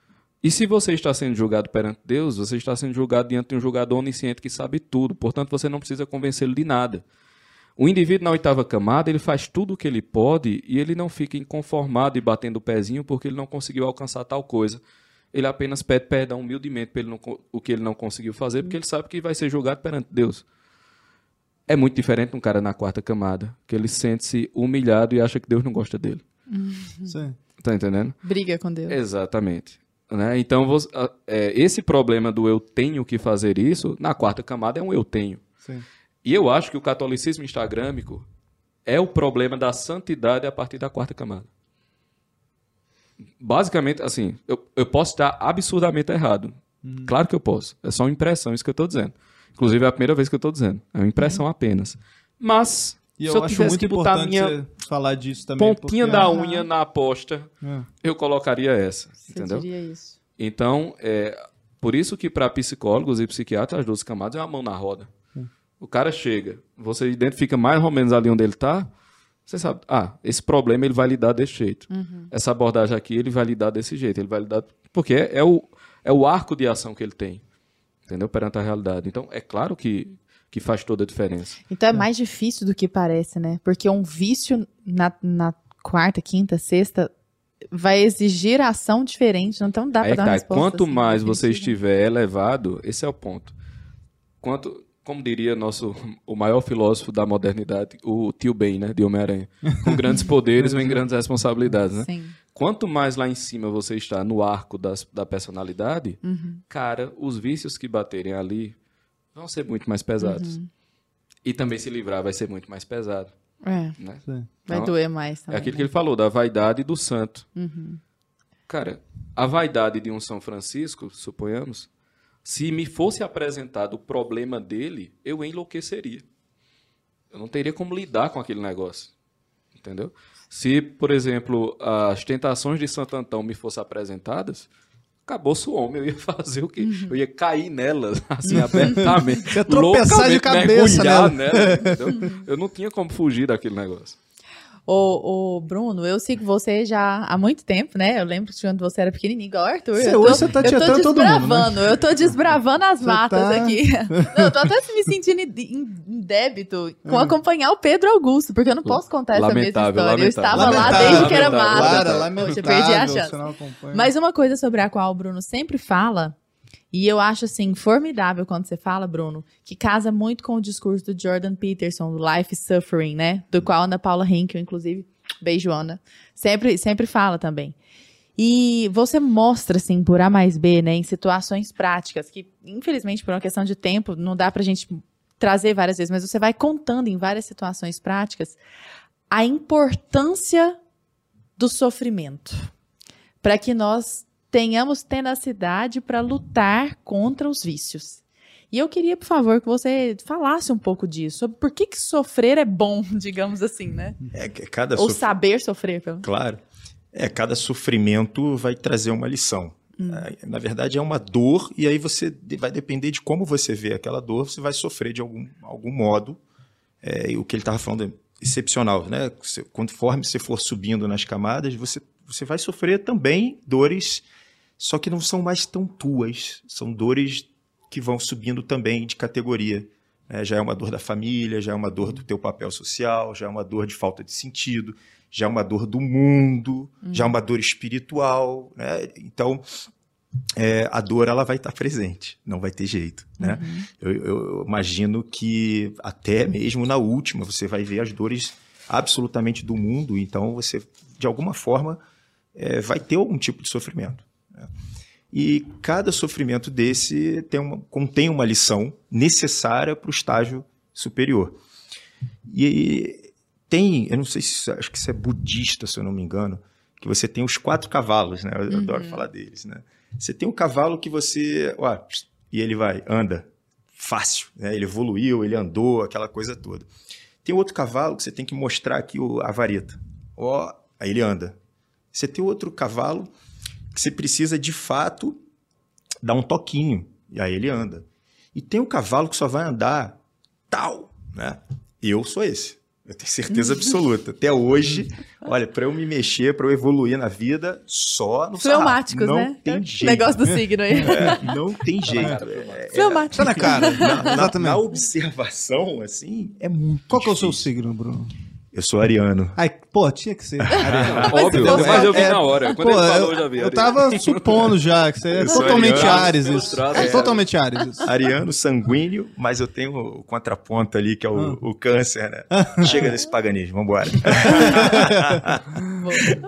E se você está sendo julgado perante Deus, você está sendo julgado diante de um julgador onisciente que sabe tudo. Portanto, você não precisa convencê-lo de nada. O indivíduo na oitava camada, ele faz tudo o que ele pode e ele não fica inconformado e batendo o pezinho porque ele não conseguiu alcançar tal coisa. Ele apenas pede perdão humildemente pelo não o que ele não conseguiu fazer, porque ele sabe que vai ser julgado perante Deus. É muito diferente de um cara na quarta camada, que ele sente-se humilhado e acha que Deus não gosta dele. sim. Tá entendendo? Briga com Deus. Exatamente. Né? Então, você- é, esse problema do eu tenho que fazer isso, na quarta camada é um eu tenho. sim. E eu acho que o catolicismo instagrâmico é o problema da santidade a partir da quarta camada. Basicamente, assim, eu, eu posso estar absurdamente errado. Claro que eu posso. É só uma impressão, isso que eu estou dizendo. Inclusive, é a primeira vez que eu estou dizendo. É uma impressão apenas. Mas, E se eu eu acho tivesse muito que botar a importante minha falar disso também. pontinha porque- da Aham. unha na aposta, É. eu colocaria essa. Você entendeu? diria isso. Então, é, por isso que para psicólogos e psiquiatras, as 12 camadas é uma mão na roda. O cara chega, você identifica mais ou menos ali onde ele está, você sabe, ah, esse problema ele vai lidar desse jeito. Essa abordagem aqui ele vai lidar desse jeito, ele vai lidar... Porque é, é o, é o arco de ação que ele tem, entendeu? Perante a realidade. Então, é claro que, que faz toda a diferença. Então é mais difícil do que parece, né? Porque um vício na, na quarta, quinta, sexta vai exigir ação diferente. Então dá pra é dar uma tá, resposta. quanto assim, mais você definitiva. estiver elevado, esse é o ponto. Quanto, como diria nosso o maior filósofo da modernidade, o tio Ben, né, de Homem-Aranha, com grandes poderes vem grandes responsabilidades, né? Sim. Quanto mais lá em cima você está no arco das, da personalidade, Uhum. cara, os vícios que baterem ali vão ser muito mais pesados. Uhum. E também se livrar vai ser muito mais pesado, É, né? Sim. vai Então, doer mais É também. aquilo né? que ele falou, da vaidade do santo. Uhum. Cara, a vaidade de um São Francisco, suponhamos, se me fosse apresentado o problema dele, eu enlouqueceria. Eu não teria como lidar com aquele negócio. Entendeu? Se, por exemplo, as tentações de Santo Antão me fossem apresentadas, acabou-se o homem. Eu ia fazer o quê? Uhum. Eu ia cair nelas, assim, abertamente. Você ia tropeçar de cabeça nela. nela? Eu não tinha como fugir daquele negócio. Ô, ô, Bruno, eu sigo você já há muito tempo, né? Eu lembro de quando você era pequenininho, igual o Arthur. Você- eu hoje você tá eu tô tietando todo mundo, né? desbravando, eu tô desbravando as Você matas tá- aqui. Não, eu tô até me sentindo em débito com Hum. acompanhar o Pedro Augusto, porque eu não posso contar essa mesma Lamentável, história. Eu lamentável. estava lá Lamentável, desde que era mata. Clara, Poxa, lamentável. eu perdi a chance. você. Mas uma coisa sobre a qual o Bruno sempre fala, e eu acho assim formidável quando você fala, Bruno, que casa muito com o discurso do Jordan Peterson, do Life Suffering, né? Do qual Ana Paula Henkel, inclusive, beijo Ana, sempre, sempre fala também. E você mostra, assim, por A mais B, né, em situações práticas, que infelizmente por uma questão de tempo não dá pra gente trazer várias vezes, mas você vai contando em várias situações práticas a importância do sofrimento para que nós tenhamos tenacidade para lutar contra os vícios. E eu queria, por favor, que você falasse um pouco disso, sobre por que, que sofrer é bom, digamos assim, né? É, cada Ou sof- saber sofrer. pelo- Claro. É, cada sofrimento vai trazer uma lição. Hum. É, Na verdade, é uma dor, e aí você vai depender de como você vê aquela dor, você vai sofrer de algum, algum modo. É, e o que ele estava falando é excepcional, né? Você- Conforme você for subindo nas camadas, você, você vai sofrer também dores, só que não são mais tão tuas, são dores que vão subindo também de categoria. né? já é uma dor da família, já é uma dor do teu papel social, já é uma dor de falta de sentido, já é uma dor do mundo, já é uma dor espiritual, né? Então, é, a dor ela vai estar presente, não vai ter jeito, né? Eu, eu imagino que até mesmo na última você vai ver as dores absolutamente do mundo, então você, de alguma forma, é, vai ter algum tipo de sofrimento. né? E cada sofrimento desse tem uma, contém uma lição necessária para o estágio superior. E tem, eu não sei se isso- acho que isso é budista, se eu não me engano, que você tem os quatro cavalos, né? Eu adoro falar deles, né? Você tem um cavalo que você, ó, e ele vai, anda fácil, né? Ele evoluiu, ele andou, aquela coisa toda. Tem outro cavalo que você tem que mostrar aqui o- a vareta. Ó, aí ele anda. Você tem outro cavalo que você precisa de fato dar um toquinho, e aí ele anda. E tem um cavalo que só vai andar tal, né? Eu sou esse. Eu tenho certeza absoluta. Até hoje, olha, para eu me mexer, para eu evoluir na vida, só no sarrafo. Fleumáticos, Não né? tem O jeito. Negócio do signo aí. É, não tem jeito. É, Fleumáticos. Tá na cara. na, na- Exatamente. na observação, assim, é muito Qual que é o seu difícil. signo, Bruno? Eu sou ariano. Ai, pô, tinha que ser. Óbvio, fosse- mas eu vi é, na hora. Quando Pô, ele falou, eu, já vi. eu tava supondo já que você é totalmente ariano, Ares isso. É é. totalmente Ares isso. Ariano sanguíneo, mas eu tenho o contraponto ali, que é o, o câncer, né? Chega desse paganismo, vambora.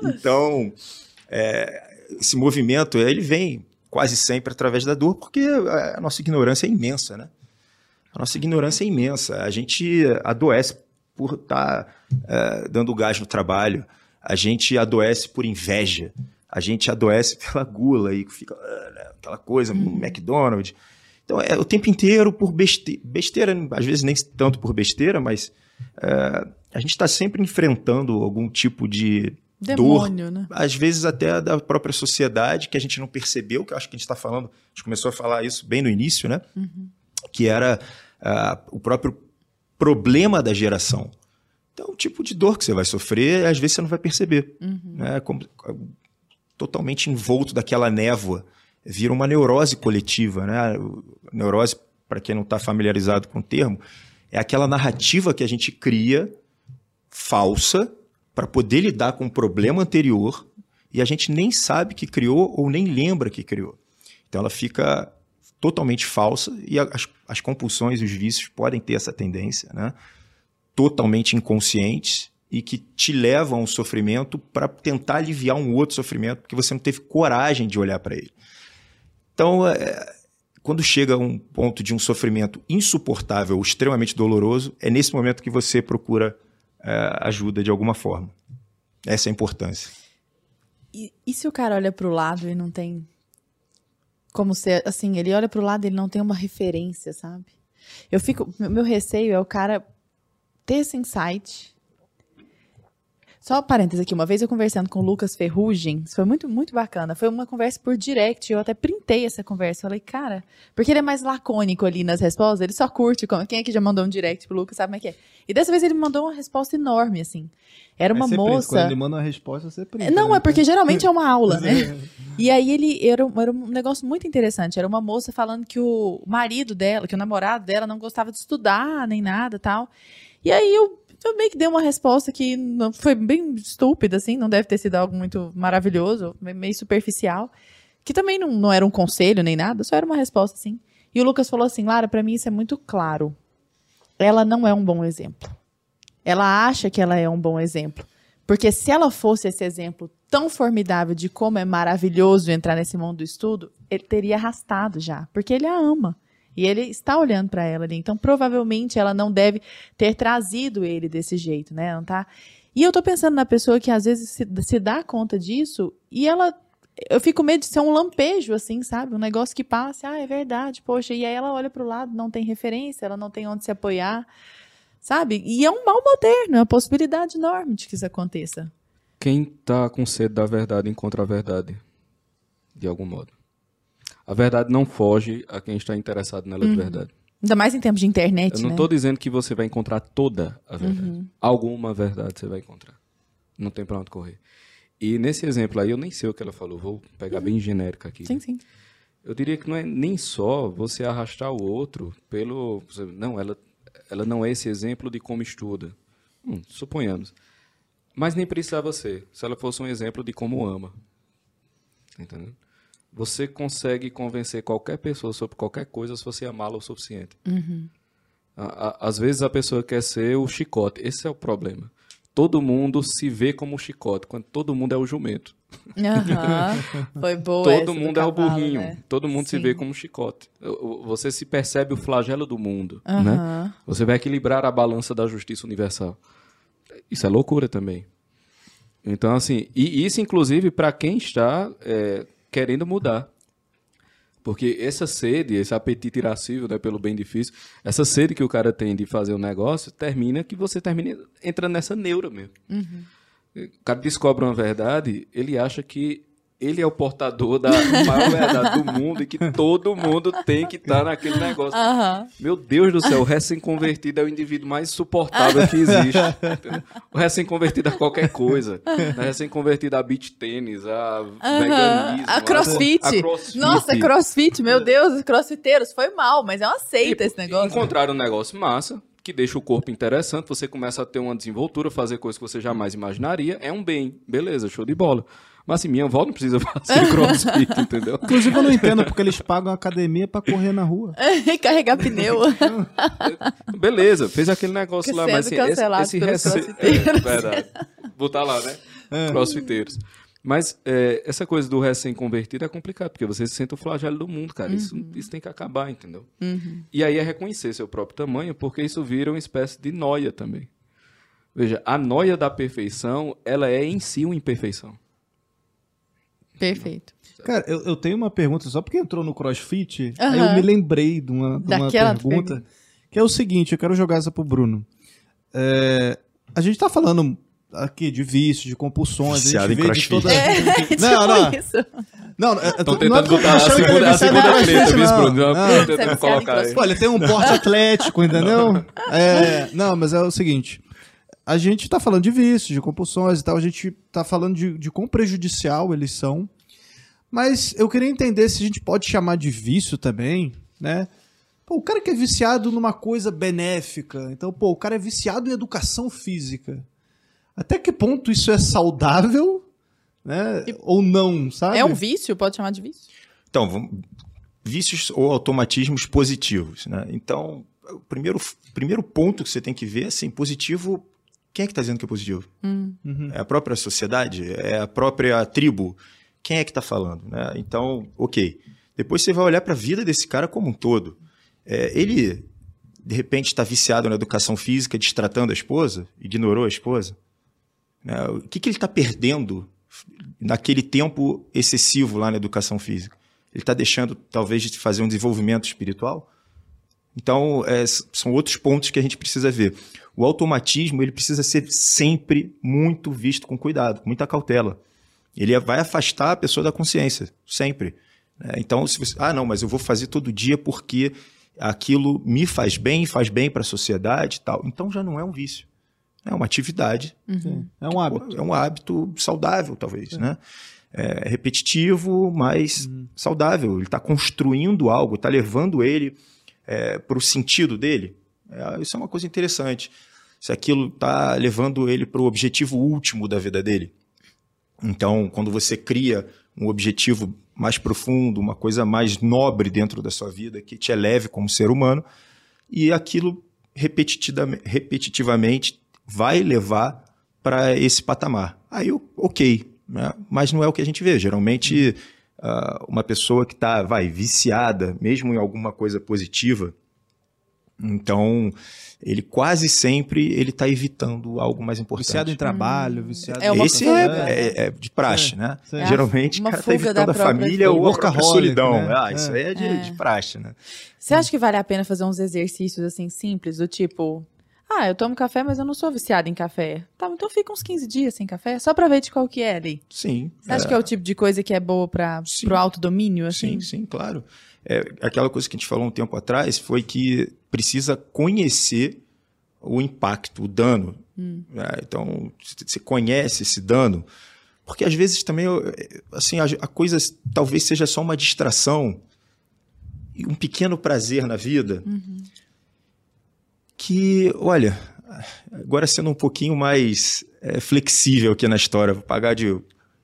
então, é, esse movimento, ele vem quase sempre através da dor, porque a nossa ignorância é imensa, né? A nossa ignorância é imensa. A gente adoece por estar dando gás no trabalho. A gente adoece por inveja. A gente adoece pela gula e fica ah, né, aquela coisa, McDonald's. Então, é o tempo inteiro por beste- besteira, às vezes nem tanto por besteira, mas é, a gente está sempre enfrentando algum tipo de dor, Demônio, né? às vezes até da própria sociedade, que a gente não percebeu, que eu acho que a gente está falando, a gente começou a falar isso bem no início, né? Que era ah, o próprio problema da geração. Então, o tipo de dor que você vai sofrer, às vezes você não vai perceber. Né? Como- totalmente envolto daquela névoa, vira uma neurose coletiva. Né? Neurose, para quem não está familiarizado com o termo, é aquela narrativa que a gente cria falsa para poder lidar com um problema anterior e a gente nem sabe que criou ou nem lembra que criou. Então ela fica totalmente falsa e as, as compulsões e os vícios podem ter essa tendência, né? totalmente inconscientes e que te levam ao sofrimento para tentar aliviar um outro sofrimento porque você não teve coragem de olhar para ele. Então, é, quando chega a um ponto de um sofrimento insuportável ou extremamente doloroso, é nesse momento que você procura é, ajuda de alguma forma. Essa é a importância. E, e se o cara olha pro lado e não tem como ser, assim, ele olha pro lado e ele não tem uma referência, sabe? Eu fico, meu receio é o cara ter esse insight. Só um parênteses aqui, uma vez eu conversando com o Lucas Ferrugem, isso foi muito, muito bacana. Foi uma conversa por direct, eu até printei essa conversa. Falei, cara, porque ele é mais lacônico ali nas respostas, ele só curte. Quem aqui já mandou um direct pro Lucas sabe como é que é. E dessa vez ele me mandou uma resposta enorme, assim. Era uma moça. Quando ele manda uma resposta, você prende. Não, né? é porque geralmente é uma aula, né? E aí ele era, um- era um negócio muito interessante. Era uma moça falando que o marido dela, que o namorado dela não gostava de estudar nem nada tal. E aí eu, eu meio que dei uma resposta que não, foi bem estúpida, assim, não deve ter sido algo muito maravilhoso, me- meio superficial. Que também não, não era um conselho nem nada, só era uma resposta, assim. E o Lucas falou assim: Lara, pra mim isso é muito claro. Ela não é um bom exemplo. Ela acha que ela é um bom exemplo. Porque se ela fosse esse exemplo tão formidável de como é maravilhoso entrar nesse mundo do estudo, ele teria arrastado já, porque ele a ama. E ele está olhando para ela ali. Então, provavelmente, ela não deve ter trazido ele desse jeito, né? Não tá. E eu tô pensando na pessoa que às vezes se, se dá conta disso e ela. Eu fico medo de ser um lampejo, assim, sabe? Um negócio que passa, ah, é verdade, poxa. E aí ela olha pro lado, não tem referência, ela não tem onde se apoiar, sabe? E é um mal moderno, é uma possibilidade enorme de que isso aconteça. Quem tá com sede da verdade encontra a verdade, de algum modo. A verdade não foge a quem está interessado nela de verdade. Ainda mais em tempos de internet, Eu não né? estou dizendo que você vai encontrar toda a verdade. Alguma verdade você vai encontrar. Não tem pra onde correr. E nesse exemplo aí, eu nem sei o que ela falou. Vou pegar bem genérica aqui. Sim, sim. Eu diria que não é nem só você arrastar o outro pelo. Não, ela, ela não é esse exemplo de como estuda. Hum, suponhamos. Mas nem precisava ser. Se ela fosse um exemplo de como ama. Tá Entendeu? Você consegue convencer qualquer pessoa sobre qualquer coisa se você amá-la o suficiente. A- a- Às vezes a pessoa quer ser o chicote. Esse é o problema. Todo mundo se vê como o chicote, quando todo mundo é o jumento. Aham. Foi boa. Todo do mundo é o cavalo, burrinho. né? Todo mundo se Sim. vê como chicote. O- o- Você se percebe o flagelo do mundo, né? Aham. Você vai equilibrar a balança da justiça universal. Isso é loucura também. Então, assim, e isso inclusive para quem está é, querendo mudar. Porque essa sede, esse apetite irascível né, pelo bem difícil, essa sede que o cara tem de fazer um negócio, termina que você termina entrando nessa neura mesmo. O cara descobre uma verdade, ele acha que ele é o portador da maior verdade do mundo e que todo mundo tem que estar naquele negócio. Aham. Meu Deus do céu, o recém-convertido é o indivíduo mais suportável que existe. O recém-convertido a qualquer coisa. O recém-convertido a beach tênis, a veganismo. A crossfit. a crossfit. Nossa, crossfit, meu Deus, os crossfiteiros, foi mal, mas é uma seita esse negócio. Encontraram um negócio massa, que deixa o corpo interessante, você começa a ter uma desenvoltura, fazer coisas que você jamais imaginaria. É um bem, beleza, show de bola. Mas assim, minha avó não precisa fazer crossfit, entendeu? Inclusive, eu não entendo porque eles pagam a academia pra correr na rua. Carregar pneu. Beleza, fez aquele negócio lá, Sendo mas assim, esse, cancelado esse pelos rece- crossfiteiros. É, verdade. Botar lá, né? É. Crossfiteiros. Mas é, essa coisa do recém-convertido é complicado, porque você se sente o flagelo do mundo, cara. Isso, Uhum. isso tem que acabar, entendeu? E aí é reconhecer seu próprio tamanho, porque isso vira uma espécie de noia também. Veja, a noia da perfeição, ela é em si uma imperfeição. Perfeito. Cara, eu, eu tenho uma pergunta, só porque entrou no CrossFit, aí eu me lembrei de uma, de uma Daquela pergunta, pergunta. que é o seguinte, eu quero jogar essa pro Bruno. É, a gente tá falando aqui de vícios, de compulsões, a Viciado gente em vê de toda... É, tipo Não, não. isso. Não, é- Estão não é tentando botar a segunda, é a segunda treta, viu, não. Bruno? Não. Não, é colocar ele tem um porte atlético, entendeu? É, não, mas é o seguinte. A gente tá falando de vícios, de compulsões e tal. A gente tá falando de, de quão prejudicial eles são. Mas eu queria entender se a gente pode chamar de vício também, né? Pô, o cara que é viciado numa coisa benéfica. Então, pô, o cara é viciado em educação física. Até que ponto isso é saudável, né? Ou não, sabe? É um vício? Pode chamar de vício? Então, vamos- vícios ou automatismos positivos. Né? Então, o primeiro, primeiro ponto que você tem que ver é assim, positivo. Quem é que está dizendo que é positivo? Uhum. É a própria sociedade? É a própria tribo? Quem é que está falando? né? Então, ok. Depois você vai olhar para a vida desse cara como um todo. É, ele, de repente, está viciado na educação física, destratando a esposa, ignorou a esposa. né? O que, que ele está perdendo naquele tempo excessivo lá na educação física? Ele está deixando, talvez, de fazer um desenvolvimento espiritual? Então, é, são outros pontos que a gente precisa ver. O automatismo ele precisa ser sempre muito visto com cuidado, com muita cautela. Ele vai afastar a pessoa da consciência, sempre. né? Então, se você, ah, não, mas eu vou fazer todo dia porque aquilo me faz bem, faz bem para a sociedade e tal. Então já não é um vício. É uma atividade É um hábito. é um hábito saudável, talvez, né? É repetitivo, mas saudável. Ele está construindo algo, está levando ele para o sentido dele. É, isso é uma coisa interessante. Se aquilo está levando ele para o objetivo último da vida dele. Então, quando você cria um objetivo mais profundo, uma coisa mais nobre dentro da sua vida, que te eleve como ser humano, e aquilo repetitivamente vai levar para esse patamar. Aí, ok, né? mas não é o que a gente vê. Geralmente, ah, uma pessoa que está, vai, viciada, mesmo em alguma coisa positiva, Então, ele quase sempre ele está evitando algo mais importante. Viciado em trabalho, viciado É uma em... Esse é, é- é de praxe, Sim, né? sim. Geralmente Uma o cara está evitando a família ou a própria solidão. né? Ah, isso aí é de, É. de praxe, né? Você acha que vale a pena fazer uns exercícios assim simples, do tipo, ah, eu tomo café, mas eu não sou viciada em café. Tá, então fica uns 15 dias sem café, só pra ver de qual que é ali. Sim. Você acha que é o tipo de coisa que é boa para pro autodomínio, assim? Sim, sim, claro. É, aquela coisa que a gente falou um tempo atrás foi que precisa conhecer o impacto, o dano. Hum. né? Então, você conhece esse dano, porque às vezes também, assim, a, a coisa talvez seja só uma distração e um pequeno prazer na vida Uhum. que, olha, agora sendo um pouquinho mais é, flexível aqui na história, vou pagar de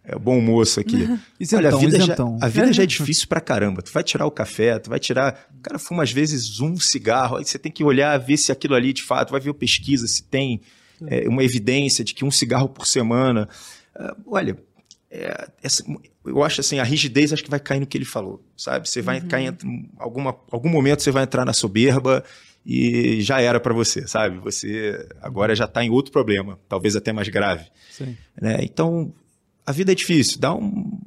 é, bom moço aqui. Isentão, Olha, a vida, isentão. Já, a vida já é difícil pra caramba. Tu vai tirar o café, tu vai tirar. O cara fuma às vezes um cigarro, aí você tem que olhar, ver se aquilo ali de fato, vai ver pesquisa, se tem é, uma evidência de que um cigarro por semana. Ah, olha, é, essa- eu acho assim, a rigidez acho que vai cair no que ele falou, sabe? Você vai cair em alguma, algum momento você vai entrar na soberba e já era pra você, sabe? Você agora já tá em outro problema, talvez até mais grave Sim. né? Então, a vida é difícil, dá um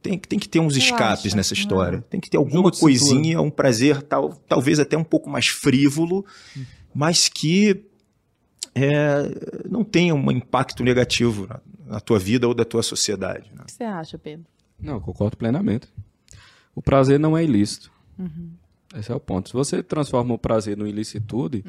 tem, tem que ter uns escapes nessa história. Tem que ter alguma coisinha, um prazer, tal, talvez até um pouco mais frívolo, mas que é, não tenha um impacto negativo na, na tua vida ou da tua sociedade. né? O que você acha, Pedro? Não, eu concordo plenamente. O prazer não é ilícito. Esse é o ponto. Se você transforma o prazer no ilicitude,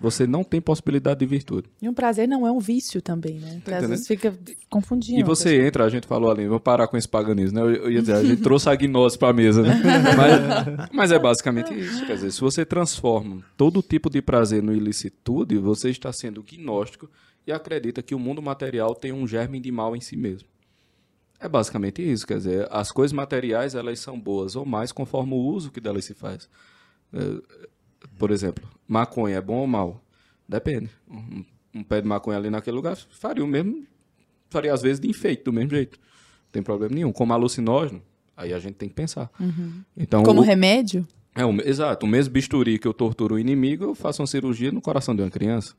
você não tem possibilidade de virtude. E um prazer não é um vício também, né? Porque às vezes fica confundindo. E você entra, a gente falou ali, vamos parar com esse paganismo, né? Eu, eu ia dizer, a gente trouxe a gnose para a mesa, né? Mas, mas é basicamente isso. Quer dizer, se você transforma todo tipo de prazer no ilicitude, você está sendo gnóstico e acredita que o mundo material tem um germe de mal em si mesmo. É basicamente isso, quer dizer, as coisas materiais elas são boas ou mais conforme o uso que delas se faz. É, Por exemplo, maconha é bom ou mal? Depende. Um, um pé de maconha ali naquele lugar faria o mesmo, faria às vezes de enfeite, do mesmo jeito. Não tem problema nenhum. Como alucinógeno, aí a gente tem que pensar. Então, Como o- remédio? é, o, exato. O mesmo bisturi que eu torturo o inimigo, eu faço uma cirurgia no coração de uma criança.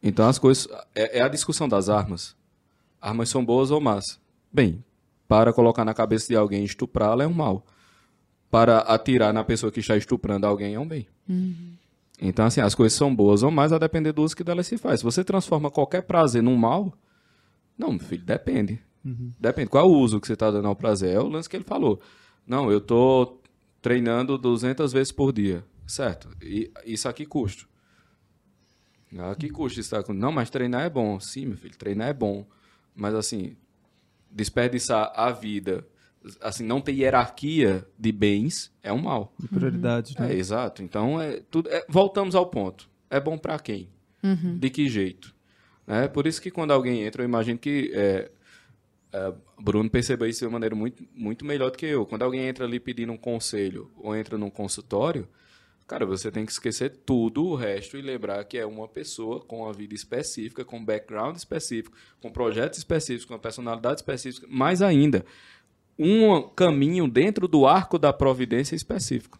Então as coisas. É, é a discussão das armas. Armas são boas ou más? Bem, para colocar na cabeça de alguém e estuprá-la é um mal. Para atirar na pessoa que está estuprando alguém é um bem. Então, assim, as coisas são boas ou más a depender do uso que delas se faz. Se você transforma qualquer prazer num mal, não, meu filho, depende. Depende. Qual é o uso que você está dando ao prazer? É o lance que ele falou. Não, eu tô treinando 200 vezes por dia. Certo. E isso aqui custa. Ah, que custa isso? tá Não, mas treinar é bom. Sim, meu filho, treinar é bom. Mas, assim, desperdiçar a vida, assim, não ter hierarquia de bens é um mal. Prioridades, né? É, exato. Então, é, tudo, é- voltamos ao ponto. É bom para quem? De que jeito? É, por isso que quando alguém entra, eu imagino que é, é, Bruno percebeu isso de uma maneira muito, muito melhor do que eu. Quando alguém entra ali pedindo um conselho ou entra num consultório, cara, você tem que esquecer tudo o resto e lembrar que é uma pessoa com uma vida específica, com um background específico, com projetos específicos, com uma personalidade específica, mais ainda, um caminho dentro do arco da providência específico.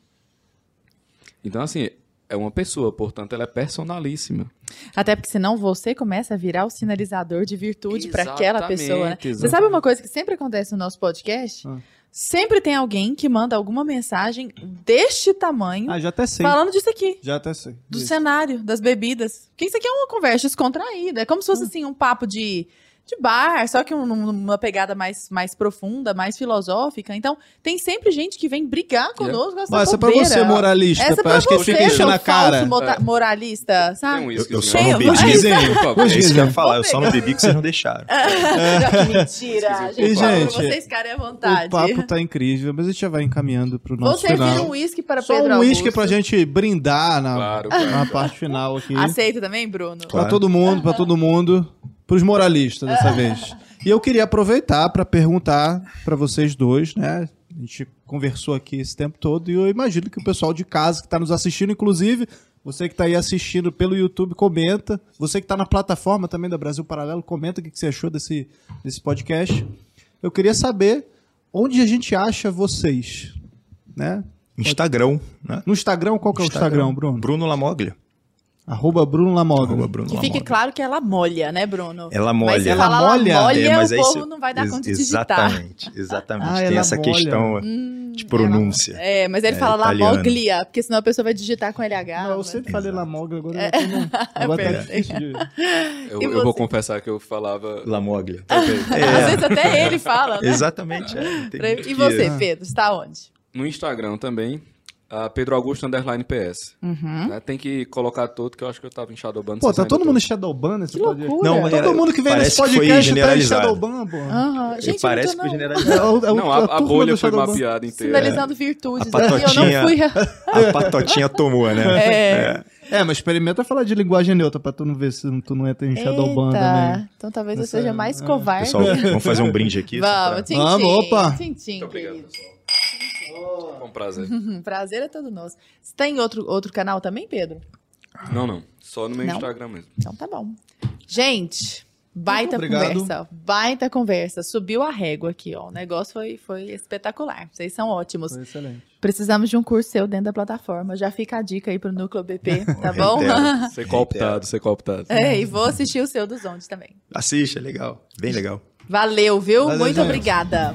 Então, assim, é uma pessoa, portanto, ela é personalíssima. Até porque senão você começa a virar o sinalizador de virtude para aquela pessoa, né? Você sabe uma coisa que sempre acontece no nosso podcast? Ah. Sempre tem alguém que manda alguma mensagem deste tamanho Ah, já até sei. falando disso aqui. Já até sei. Do Isso. cenário, das bebidas. Porque isso aqui é uma conversa descontraída. É como se fosse assim um papo de, de bar, só que um- numa pegada mais, mais profunda, mais filosófica. Então, tem sempre gente que vem brigar conosco com essa Mas essa é pra você, moralista. Essa é pra acho que você, fica enchendo a cara. mota- É. moralista, sabe? Um Eu, eu só não vou- bebi. É isso que eu ia falar, eu só não bebi que vocês não deixaram. que mentira. Gente, gente, vocês ficarem à vontade. O papo tá incrível, mas a gente já vai encaminhando pro nosso Vou servir final. um uísque para Só Pedro um uísque pra gente brindar na, Claro, na claro. parte final aqui. Aceita também, Bruno? Pra Claro. todo mundo, pra todo mundo. Pros moralistas dessa vez. E eu queria aproveitar pra perguntar pra vocês dois, né? A gente conversou aqui esse tempo todo e eu imagino que o pessoal de casa que tá nos assistindo, inclusive, você que tá aí assistindo pelo YouTube, comenta. Você que tá na plataforma também da Brasil Paralelo, comenta o que que você achou desse, desse podcast. Eu queria saber onde a gente acha vocês, né? Instagram, né? No Instagram, qual que é o Instagram, Bruno? Bruno Lamoglia. Arroba Bruno Lamoglia. Arroba Bruno Que fique Lamoglia. claro que ela molha, né, Bruno? Ela Mas molha. se Ela molha? ela molha, É, mas o aí povo não vai dar conta de digitar. Exatamente, exatamente. Ah, Tem ela essa molha. questão de pronúncia. É, mas ele É, fala italiano. Lamoglia, porque senão a pessoa vai digitar com LH. Não, eu mas- sempre falei Lamoglia, agora eu tô no... Agora tá difícil de... Eu, eu vou confessar que eu falava. Lamoglia. Às vezes até ele fala, né? Exatamente. é. E você, Pedro, está onde? No Instagram também, a Pedro Augusto Underline PS. Uhum. Né, Tem que colocar todo, que eu acho que eu tava em Shadowban. Pô, tá todo mundo Shadowban nesse Que podcast? loucura. Não, Todo é, mundo que vem nesse podcast tá em. Shadowban, pô. E Gente, parece que foi não. generalizado. É, é Não, a, a turma bolha foi mapeada inteira. Sinalizando virtudes. A aqui, eu não patotinha- fui. A patotinha tomou, né? É. É, mas experimenta falar de linguagem neutra pra tu não ver se tu não entra em Shadowban também. Então talvez eu seja mais é. covarde. Pessoal, vamos fazer um brinde aqui. só pra- Vamos, Vamos, opa. Tchim, tchim, Muito obrigado, querido. Pessoal. Com prazer. Prazer é todo nosso. Você tem outro, outro canal também, Pedro? Não, não. Só no meu Não? Instagram mesmo. Então tá bom. Gente, baita conversa. Baita conversa. Subiu a régua aqui, ó. O negócio foi, foi espetacular. Vocês são ótimos. Foi excelente. Precisamos de um curso seu dentro da plataforma. Já fica a dica aí pro Núcleo BP, tá bom? Ser cooptado, ser cooptado. É, e vou assistir o seu dos ondes também. Assiste, é legal. Bem legal. Valeu, viu? Valeu, Muito gente. obrigada.